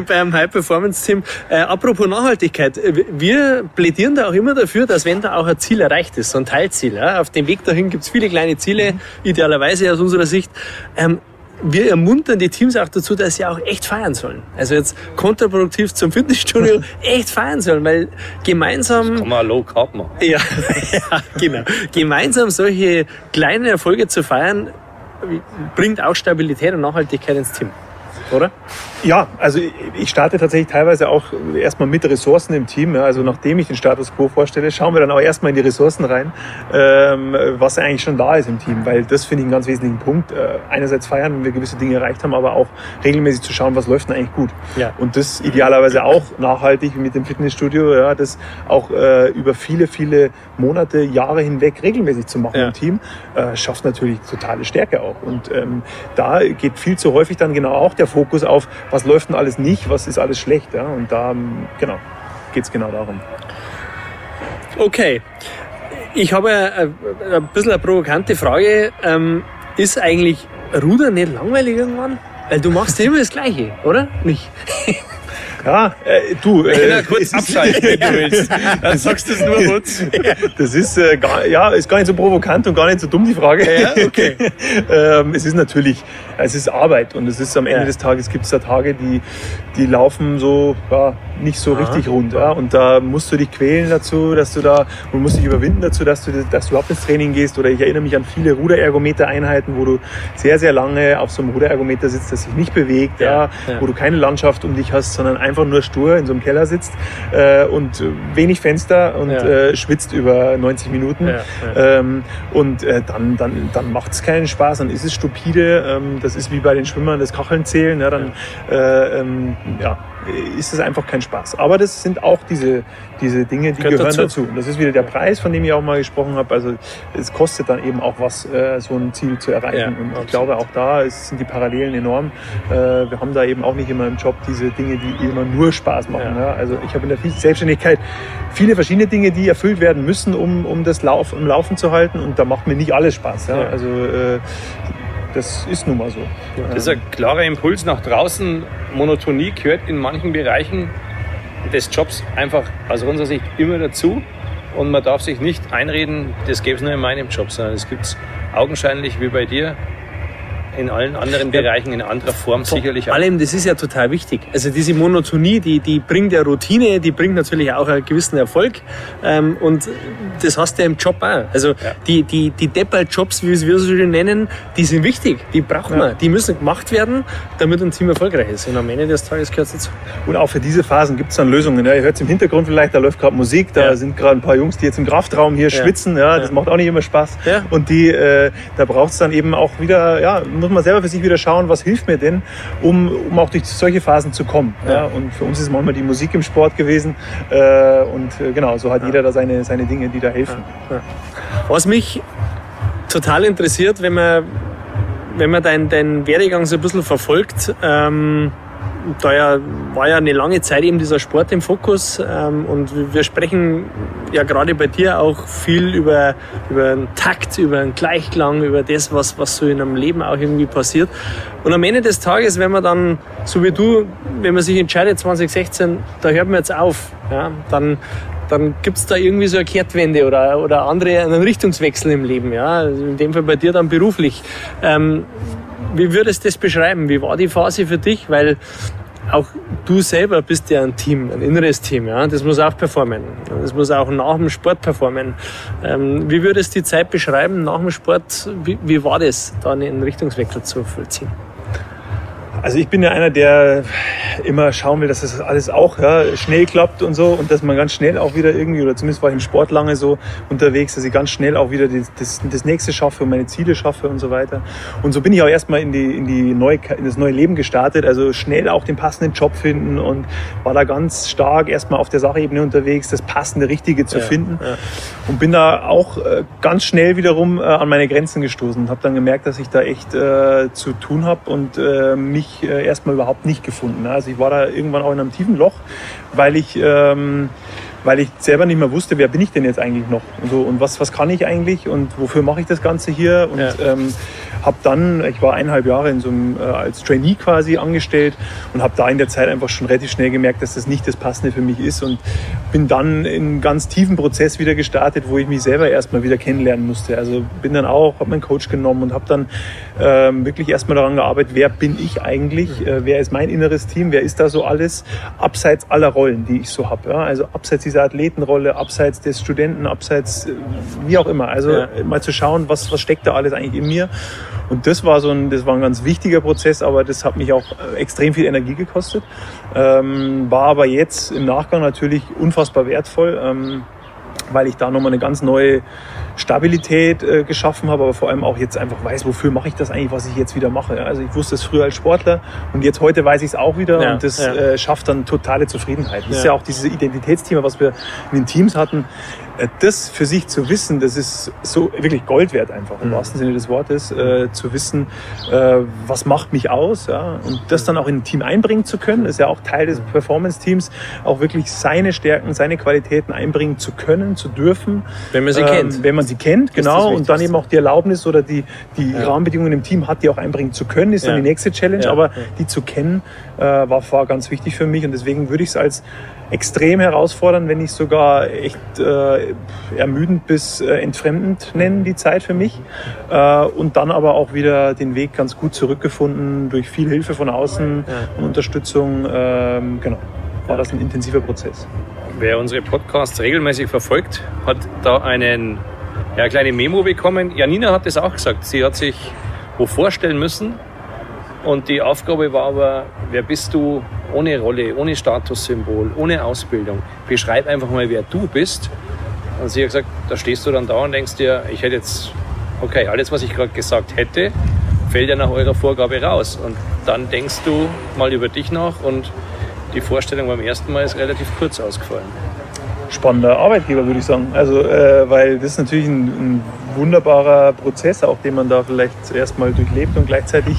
beim High-Performance-Team. Äh, apropos Nachhaltigkeit. Wir plädieren da auch immer dafür, dass wenn da auch ein Ziel erreicht ist, so ein Teilziel, ja, auf dem Weg dahin gibt es viele kleine Ziele, idealerweise aus unserer Sicht, ähm, wir ermuntern die Teams auch dazu, dass sie auch echt feiern sollen. Also jetzt kontraproduktiv zum Fitnessstudio [LAUGHS] echt feiern sollen, weil gemeinsam.
Das kann man low carb machen.
Ja, [LAUGHS] ja, genau. Gemeinsam solche kleinen Erfolge zu feiern, bringt auch Stabilität und Nachhaltigkeit ins Team. oder?
Ja, also ich starte tatsächlich teilweise auch erstmal mit Ressourcen im Team. Also nachdem ich den Status quo vorstelle, schauen wir dann auch erstmal in die Ressourcen rein, ähm, was eigentlich schon da ist im Team. Weil das finde ich einen ganz wesentlichen Punkt. Äh, einerseits feiern, wenn wir gewisse Dinge erreicht haben, aber auch regelmäßig zu schauen, was läuft denn eigentlich gut. Ja. Und das idealerweise auch nachhaltig mit dem Fitnessstudio, ja, das auch äh, über viele, viele Monate, Jahre hinweg regelmäßig zu machen ja. im Team, äh, schafft natürlich totale Stärke auch. Und ähm, da geht viel zu häufig dann genau auch der Fokus auf, was läuft denn alles nicht, was ist alles schlecht. Ja? Und da, genau, geht es genau darum.
Okay. Ich habe ein, ein bisschen eine provokante Frage. Ähm, ist eigentlich Ruder nicht langweilig irgendwann? Weil du machst immer das Gleiche, oder? Nicht? [LAUGHS]
Ja, äh, du.
Äh, ja, kurz abschalten, wenn du willst. [LAUGHS] Dann sagst du es nur kurz.
Das ist, äh, gar, ja, ist gar nicht so provokant und gar nicht so dumm, die Frage.
Ja, okay. [LAUGHS]
ähm, es ist natürlich, es ist Arbeit und es ist am Ende ja. des Tages gibt es da Tage, die, die laufen so, ja, nicht so Aha. richtig rund. Ja? Und da musst du dich quälen dazu, dass du da, und musst dich überwinden dazu, dass du, dass du überhaupt ins Training gehst. Oder ich erinnere mich an viele Ruderergometer-Einheiten, wo du sehr, sehr lange auf so einem Ruderergometer sitzt, das sich nicht bewegt, ja. wo du keine Landschaft um dich hast, sondern einfach nur stur in so einem Keller sitzt äh, und wenig Fenster und äh, schwitzt über 90 Minuten. Ähm, und äh, dann, dann, dann macht es keinen Spaß, dann ist es stupide. Ähm, das ist wie bei den Schwimmern das Kacheln zählen. Ja, dann, äh, ähm, ja, ist es einfach kein Spaß. Aber das sind auch diese, diese Dinge, die gehören dazu. dazu. Und das ist wieder der Preis, von dem ich auch mal gesprochen habe. Also es kostet dann eben auch was, äh, so ein Ziel zu erreichen. Ja, und absolut. ich glaube, auch da ist, sind die Parallelen enorm. Äh, wir haben da eben auch nicht immer im Job diese Dinge, die immer nur Spaß machen. Ja. Ja. Also ich habe in der Selbstständigkeit viele verschiedene Dinge, die erfüllt werden müssen, um, um das Lauf, im Laufen zu halten. Und da macht mir nicht alles Spaß. Ja? Also äh, das ist nun mal so.
Das ist ein klarer Impuls nach draußen. Monotonie gehört in manchen Bereichen des Jobs einfach aus unserer Sicht immer dazu. Und man darf sich nicht einreden, das gäbe es nur in meinem Job, sondern es gibt es augenscheinlich wie bei dir in allen anderen Bereichen in anderer Form Vor sicherlich
auch. allem, das ist ja total wichtig. Also diese Monotonie, die, die bringt ja Routine, die bringt natürlich auch einen gewissen Erfolg. Ähm, und das hast du ja im Job auch. Also ja. die, die, die Depper-Jobs, wie wir sie so schön nennen, die sind wichtig, die braucht man. Die müssen gemacht werden, damit ein Team erfolgreich ist. Und am Ende des Tages gehört es dazu.
Und auch für diese Phasen gibt es dann Lösungen. Ja, ihr hört es im Hintergrund vielleicht, da läuft gerade Musik, da ja. sind gerade ein paar Jungs, die jetzt im Kraftraum hier schwitzen. Ja, das macht auch nicht immer Spaß. Und die, äh, da braucht es dann eben auch wieder, ja, muss man selber für sich wieder schauen, was hilft mir denn, um, um auch durch solche Phasen zu kommen. Ja. Und für uns ist manchmal die Musik im Sport gewesen. Äh, und äh, genau, so hat jeder da seine, seine Dinge, die da helfen.
Was mich total interessiert, wenn man, wenn man deinen dein Werdegang so ein bisschen verfolgt, ähm, da ja, war ja eine lange Zeit eben dieser Sport im Fokus ähm, und wir sprechen ja gerade bei dir auch viel über, über einen Takt, über einen Gleichklang, über das, was, was so in einem Leben auch irgendwie passiert. Und am Ende des Tages, wenn man dann, so wie du, wenn man sich entscheidet 2016, da hört man jetzt auf, ja, dann, dann gibt es da irgendwie so eine Kehrtwende oder, oder andere, einen Richtungswechsel im Leben. Ja? In dem Fall bei dir dann beruflich. Ähm, wie würdest du das beschreiben? Wie war die Phase für dich? Weil auch du selber bist ja ein Team, ein inneres Team. Ja? Das muss auch performen. Das muss auch nach dem Sport performen. Ähm, wie würdest du die Zeit beschreiben nach dem Sport? Wie, wie war das, da einen Richtungswechsel zu vollziehen?
Also ich bin ja einer, der immer schauen will, dass das alles auch ja, schnell klappt und so und dass man ganz schnell auch wieder irgendwie, oder zumindest war ich im Sport lange so unterwegs, dass ich ganz schnell auch wieder das, das, das nächste schaffe und meine Ziele schaffe und so weiter. Und so bin ich auch erstmal in, die, in, die neue, in das neue Leben gestartet, also schnell auch den passenden Job finden und war da ganz stark erstmal auf der Sachebene unterwegs, das passende, richtige zu ja, finden. Ja. Und bin da auch äh, ganz schnell wiederum äh, an meine Grenzen gestoßen und habe dann gemerkt, dass ich da echt äh, zu tun habe und äh, mich mich äh, erstmal überhaupt nicht gefunden. Also ich war da irgendwann auch in einem tiefen Loch, weil ich, ähm, weil ich selber nicht mehr wusste, wer bin ich denn jetzt eigentlich noch und, so, und was, was kann ich eigentlich und wofür mache ich das Ganze hier und ja. ähm, habe dann, ich war eineinhalb Jahre in so einem, äh, als Trainee quasi angestellt und habe da in der Zeit einfach schon relativ schnell gemerkt, dass das nicht das Passende für mich ist und bin dann in einen ganz tiefen Prozess wieder gestartet, wo ich mich selber erstmal wieder kennenlernen musste. Also bin dann auch, habe meinen Coach genommen und habe dann ähm, wirklich erstmal daran gearbeitet, wer bin ich eigentlich, äh, wer ist mein inneres Team, wer ist da so alles, abseits aller Rollen, die ich so habe. Ja? Also abseits dieser Athletenrolle, abseits des Studenten, abseits äh, wie auch immer. Also ja. mal zu schauen, was, was steckt da alles eigentlich in mir Und das war so ein, das war ein ganz wichtiger Prozess, aber das hat mich auch äh, extrem viel Energie gekostet. Ähm, war aber jetzt im Nachgang natürlich unfassbar wertvoll. Ähm, weil ich da nochmal eine ganz neue Stabilität äh, geschaffen habe, aber vor allem auch jetzt einfach weiß, wofür mache ich das eigentlich, was ich jetzt wieder mache. Also ich wusste es früher als Sportler und jetzt heute weiß ich es auch wieder ja, und das ja. äh, schafft dann totale Zufriedenheit. Das ja. ist ja auch dieses Identitätsthema, was wir in den Teams hatten. Äh, das für sich zu wissen, das ist so wirklich Gold wert einfach, im mhm. wahrsten Sinne des Wortes, äh, zu wissen, äh, was macht mich aus ja? und das dann auch in ein Team einbringen zu können, ist ja auch Teil des Performance-Teams, auch wirklich seine Stärken, seine Qualitäten einbringen zu können, zu dürfen.
Wenn man sie ähm, kennt.
Wenn man sie kennt, genau, und dann eben auch die Erlaubnis oder die, die ja. Rahmenbedingungen im Team hat, die auch einbringen zu können, ist ja. dann die nächste Challenge, aber die zu kennen, äh, war, war ganz wichtig für mich und deswegen würde ich es als extrem herausfordernd, wenn nicht sogar echt äh, ermüdend bis äh, entfremdend nennen, die Zeit für mich. Äh, und dann aber auch wieder den Weg ganz gut zurückgefunden durch viel Hilfe von außen ja. und Unterstützung. Ähm, genau, war das ein intensiver Prozess.
Wer unsere Podcasts regelmäßig verfolgt, hat da einen ja, kleine Memo bekommen. Janina hat es auch gesagt. Sie hat sich wo vorstellen müssen, und die Aufgabe war aber, wer bist du ohne Rolle, ohne Statussymbol, ohne Ausbildung? Beschreib einfach mal, wer du bist. Und sie hat gesagt, da stehst du dann da und denkst dir, ich hätte jetzt, okay, alles, was ich gerade gesagt hätte, fällt ja nach eurer Vorgabe raus. Und dann denkst du mal über dich nach und die Vorstellung beim ersten Mal ist relativ kurz ausgefallen.
Spannender Arbeitgeber, würde ich sagen. Also, äh, weil das ist natürlich ein, ein wunderbarer Prozess, auch den man da vielleicht zuerst mal durchlebt und gleichzeitig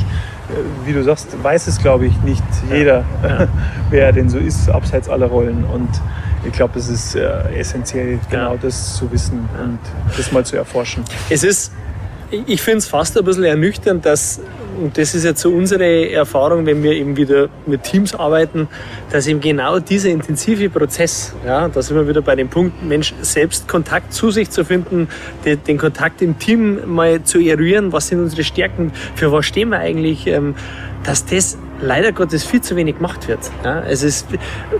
wie du sagst, weiß es, glaube ich, nicht jeder, ja. [LAUGHS] wer denn so ist, abseits aller Rollen. Und ich glaube, es ist äh, essentiell, genau ja. das zu wissen und das mal zu erforschen.
Es ist, ich finde es fast ein bisschen ernüchternd, dass und das ist jetzt so unsere Erfahrung, wenn wir eben wieder mit Teams arbeiten, dass eben genau dieser intensive Prozess, ja, da sind wir wieder bei dem Punkt, Mensch, selbst Kontakt zu sich zu finden, den, den Kontakt im Team mal zu eruieren, was sind unsere Stärken, für was stehen wir eigentlich, ähm, dass das leider Gottes viel zu wenig gemacht wird. Ja, es ist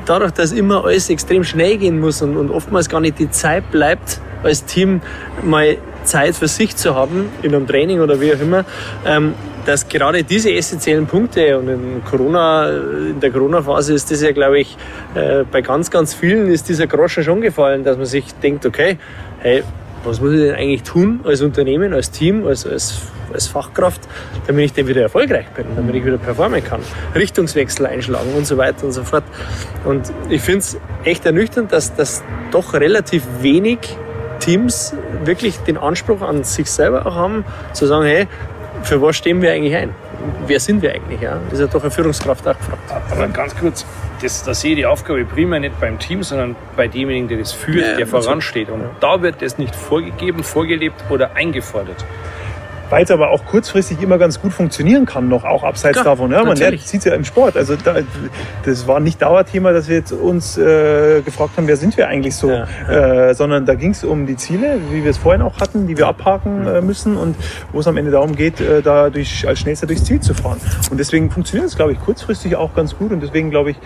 dadurch, dass immer alles extrem schnell gehen muss und, und oftmals gar nicht die Zeit bleibt, als Team mal Zeit für sich zu haben, in einem Training oder wie auch immer, ähm, dass gerade diese essentiellen Punkte und in Corona, in der Corona-Phase ist das ja, glaube ich, äh, bei ganz, ganz vielen ist dieser Groschen schon gefallen, dass man sich denkt, okay, hey, was muss ich denn eigentlich tun als Unternehmen, als Team, als, als, als Fachkraft, damit ich denn wieder erfolgreich bin, damit ich wieder performen kann, Richtungswechsel einschlagen und so weiter und so fort. Und ich finde es echt ernüchternd, dass das doch relativ wenig Teams wirklich den Anspruch an sich selber auch haben, zu sagen, hey, für was stehen wir eigentlich ein? Wer sind wir eigentlich? Ja? Das ist ja doch eine Führungskraft auch gefragt.
Aber ganz kurz, das, da sehe ich die Aufgabe primär nicht beim Team, sondern bei demjenigen, der das führt, ja, der voransteht. Und da wird das nicht vorgegeben, vorgelebt oder eingefordert
weil es aber auch kurzfristig immer ganz gut funktionieren kann, noch auch abseits Klar, davon. Ja, man sieht es ja im Sport. Also da, das war nicht Dauerthema, dass wir jetzt uns äh, gefragt haben, wer sind wir eigentlich so, ja, ja. Äh, sondern da ging es um die Ziele, wie wir es vorhin auch hatten, die wir abhaken äh, müssen und wo es am Ende darum geht, äh, da durch, als schnellster durchs Ziel zu fahren. Und deswegen funktioniert es, glaube ich, kurzfristig auch ganz gut und deswegen, glaube ich,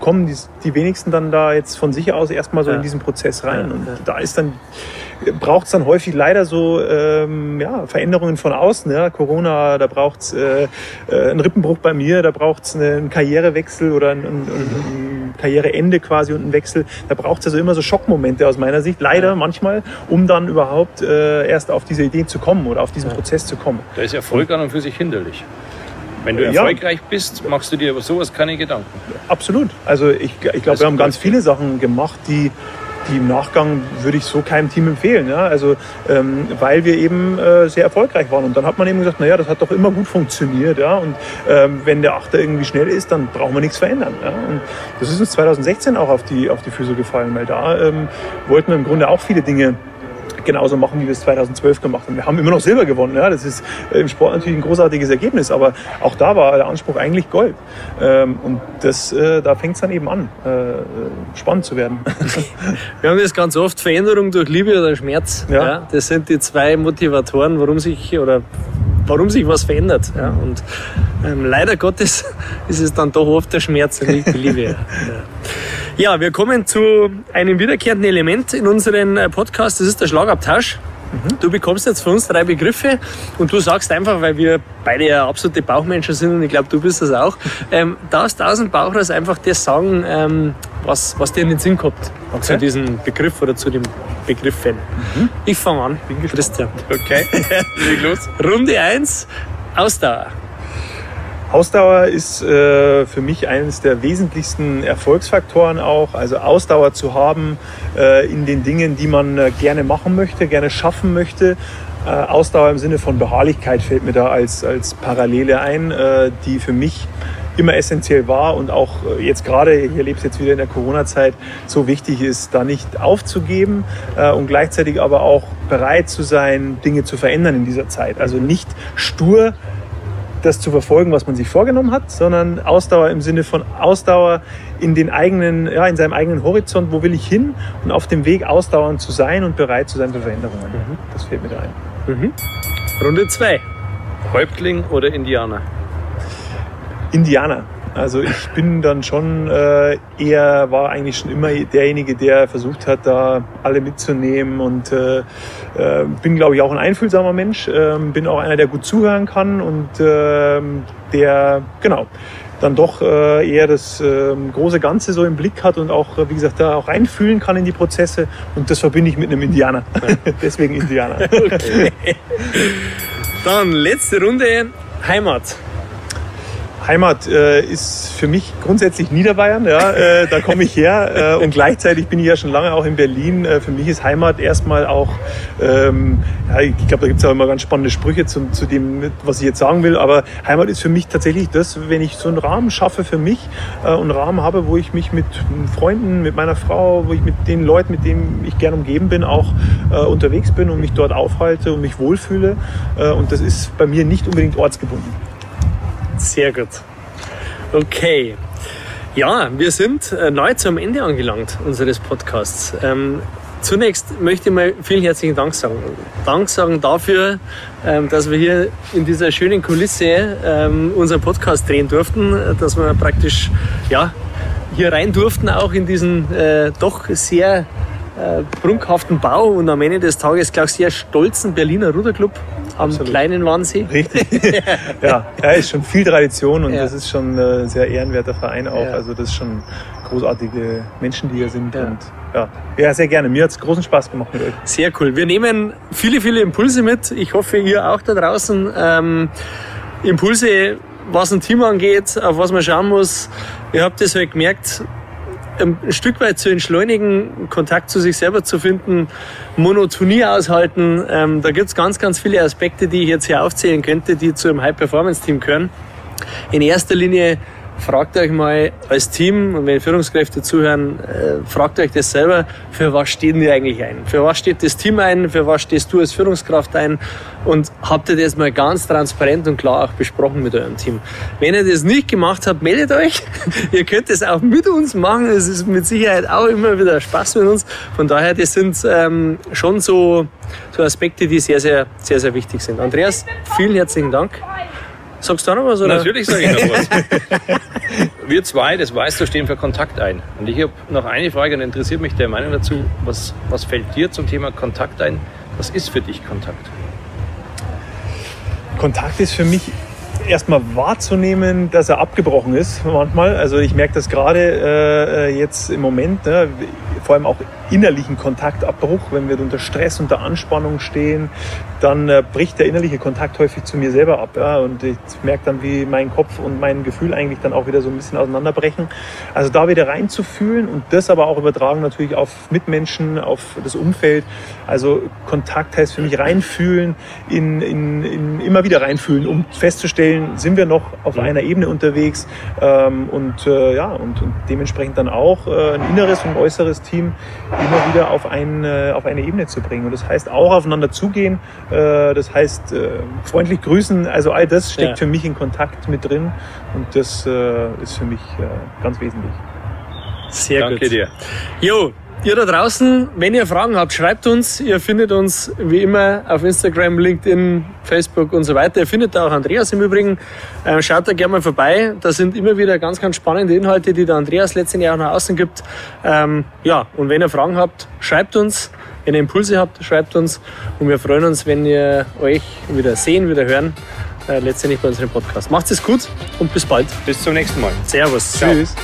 kommen die, die wenigsten dann da jetzt von sich aus erstmal so in diesen Prozess rein. Und da ist dann braucht es dann häufig leider so ähm, ja, Veränderungen von außen. Ja? Corona, da braucht es äh, äh, einen Rippenbruch bei mir, da braucht es einen Karrierewechsel oder ein, ein, ein, Karriereende quasi und einen Wechsel. Da braucht es also immer so Schockmomente aus meiner Sicht, leider ja. manchmal, um dann überhaupt äh, erst auf diese Idee zu kommen oder auf diesen ja. Prozess zu kommen.
Da ist Erfolg an und für sich hinderlich. Wenn du erfolgreich ja. bist, machst du dir über sowas keine Gedanken.
Absolut. Also ich, ich glaube, wir haben ganz viele Sachen gemacht, die die im Nachgang würde ich so keinem Team empfehlen. Ja? Also, ähm, weil wir eben äh, sehr erfolgreich waren. Und dann hat man eben gesagt, naja, das hat doch immer gut funktioniert. Ja? Und ähm, wenn der Achter irgendwie schnell ist, dann brauchen wir nichts verändern. Ja? Und das ist uns 2016 auch auf die, auf die Füße gefallen, weil da ähm, wollten wir im Grunde auch viele Dinge genauso machen, wie wir es 2012 gemacht haben. Wir haben immer noch Silber gewonnen. Ja? Das ist äh, im Sport natürlich ein großartiges Ergebnis, aber auch da war der Anspruch eigentlich Gold. Ähm, und das, äh, da fängt es dann eben an, äh, spannend zu werden. [LAUGHS]
wir haben das ganz oft, Veränderung durch Liebe oder Schmerz. Ja. ja. Das sind die zwei Motivatoren, warum sich oder warum sich was verändert. Ja? Und ähm, leider Gottes [LAUGHS] ist es dann doch oft der Schmerz und nicht die Liebe. ja. Ja, wir kommen zu einem wiederkehrenden Element in unserem äh, Podcast. Das ist der Schlagabtausch. Du bekommst jetzt von uns drei Begriffe und du sagst einfach, weil wir beide ja absolute Bauchmenschen sind und ich glaube, du bist das auch, ähm, darfst aus dem Bauch raus einfach das sagen, ähm, was, was dir in den Sinn kommt okay. zu diesem Begriff oder zu den Begriffen. Mhm. Ich fange an, bin Christian.
Okay, [LAUGHS] leg los.
Runde 1, Ausdauer.
Ausdauer ist äh, für mich eines der wesentlichsten Erfolgsfaktoren auch. Also Ausdauer zu haben äh, in den Dingen, die man äh, gerne machen möchte, gerne schaffen möchte. Äh, Ausdauer im Sinne von Beharrlichkeit fällt mir da als, als Parallele ein, äh, die für mich immer essentiell war und auch äh, jetzt gerade, ich erlebe es jetzt wieder in der Corona-Zeit, so wichtig ist, da nicht aufzugeben und gleichzeitig aber auch bereit zu sein, Dinge zu verändern in dieser Zeit. Also nicht stur das zu verfolgen, was man sich vorgenommen hat, sondern Ausdauer im Sinne von Ausdauer in den eigenen, ja, in seinem eigenen Horizont, wo will ich hin und auf dem Weg ausdauernd zu sein und bereit zu sein für Veränderungen. Mhm. Das fällt mir da ein.
Mhm. Runde 2. Häuptling oder Indianer?
Indianer. Also ich bin dann schon äh, eher, war eigentlich schon immer derjenige, der versucht hat, da alle mitzunehmen und äh, äh, bin, glaube ich, auch ein einfühlsamer Mensch, äh, bin auch einer, der gut zuhören kann und äh, der, genau, dann doch äh, eher das äh, große Ganze so im Blick hat und auch, wie gesagt, da auch reinfühlen kann in die Prozesse und das verbinde ich mit einem Indianer. [LAUGHS] Deswegen Indianer. Okay.
Dann letzte Runde, Heimat.
Heimat äh, ist für mich grundsätzlich Niederbayern, ja, äh, da komme ich her [LAUGHS] äh, und gleichzeitig bin ich ja schon lange auch in Berlin. Äh, für mich ist Heimat erstmal auch, ähm, ja, ich glaube, da gibt es auch immer ganz spannende Sprüche zu, zu dem, was ich jetzt sagen will, aber Heimat ist für mich tatsächlich das, wenn ich so einen Rahmen schaffe für mich äh, und einen Rahmen habe, wo ich mich mit Freunden, mit meiner Frau, wo ich mit den Leuten, mit denen ich gern umgeben bin, auch äh, unterwegs bin und mich dort aufhalte und mich wohlfühle. Äh, und das ist bei mir nicht unbedingt ortsgebunden.
Sehr gut. Okay. Ja, wir sind äh, neu zum Ende angelangt unseres Podcasts. Ähm, zunächst möchte ich mal vielen herzlichen Dank sagen. Dank sagen dafür, ähm, dass wir hier in dieser schönen Kulisse ähm, unseren Podcast drehen durften, dass wir praktisch ja, hier rein durften, auch in diesen äh, doch sehr äh, prunkhaften Bau und am Ende des Tages, glaube ich, sehr stolzen Berliner Ruderclub am Absolut. kleinen Wannsee.
Richtig. [LAUGHS] ja, ja, ist schon viel Tradition und ja. das ist schon ein sehr ehrenwerter Verein auch. Ja. Also das ist schon großartige Menschen, die hier sind. Ja. Und ja, ja, sehr gerne. Mir hat es großen Spaß gemacht mit euch.
Sehr cool. Wir nehmen viele, viele Impulse mit. Ich hoffe, ihr auch da draußen. Ähm, Impulse, was ein Team angeht, auf was man schauen muss. Ihr habt es halt gemerkt, ein Stück weit zu entschleunigen, Kontakt zu sich selber zu finden, Monotonie aushalten. Ähm, da gibt es ganz, ganz viele Aspekte, die ich jetzt hier aufzählen könnte, die zu einem High-Performance-Team gehören. In erster Linie fragt euch mal als Team, und wenn Führungskräfte zuhören, äh, fragt euch das selber, für was stehen die eigentlich ein? Für was steht das Team ein? Für was stehst du als Führungskraft ein? Und habt ihr das mal ganz transparent und klar auch besprochen mit eurem Team? Wenn ihr das nicht gemacht habt, meldet euch. [LAUGHS] ihr könnt das auch mit uns machen. Es ist mit Sicherheit auch immer wieder Spaß mit uns. Von daher, das sind ähm, schon so, so Aspekte, die sehr, sehr, sehr, sehr wichtig sind. Andreas, vielen herzlichen Dank. Sagst du auch noch was? Oder?
Natürlich sage ich noch was. [LAUGHS] Wir zwei, das weißt du, stehen für Kontakt ein. Und ich habe noch eine Frage und interessiert mich der Meinung dazu. Was, was fällt dir zum Thema Kontakt ein? Was ist für dich Kontakt?
Kontakt ist für mich erstmal wahrzunehmen, dass er abgebrochen ist manchmal. Also ich merke das gerade äh, jetzt im Moment, ne, vor allem auch innerlichen Kontaktabbruch, wenn wir unter Stress, unter Anspannung stehen, dann äh, bricht der innerliche Kontakt häufig zu mir selber ab. Ja? Und ich merke dann, wie mein Kopf und mein Gefühl eigentlich dann auch wieder so ein bisschen auseinanderbrechen. Also da wieder reinzufühlen und das aber auch übertragen natürlich auf Mitmenschen, auf das Umfeld. Also Kontakt heißt für mich reinfühlen, in, in, in immer wieder reinfühlen, um festzustellen, sind wir noch auf mhm. einer Ebene unterwegs ähm, und äh, ja und, und, dementsprechend dann auch äh, ein inneres und äußeres Team immer wieder auf, ein, äh, auf eine Ebene zu bringen. Und das heißt auch aufeinander zugehen, äh, das heißt äh, freundlich grüßen, also all das steckt ja. für mich in Kontakt mit drin und das ist für mich ganz wesentlich.
Sehr
Danke
gut.
dir.
Jo, Ihr da draußen, wenn ihr Fragen habt, schreibt uns. Ihr findet uns wie immer auf Instagram, LinkedIn, Facebook und so weiter. Ihr findet da auch Andreas im Übrigen. Ähm, schaut da gerne mal vorbei. Da sind immer wieder ganz, ganz spannende Inhalte, die der Andreas letztendlich auch nach außen gibt. Ähm, ja, und wenn ihr Fragen habt, schreibt uns. Wenn ihr Impulse habt, schreibt uns und wir freuen uns, wenn wir euch wieder sehen, wieder hören, äh, letztendlich bei unserem Podcast. Macht es gut und bis bald.
Bis zum nächsten Mal.
Servus.
Tschüss.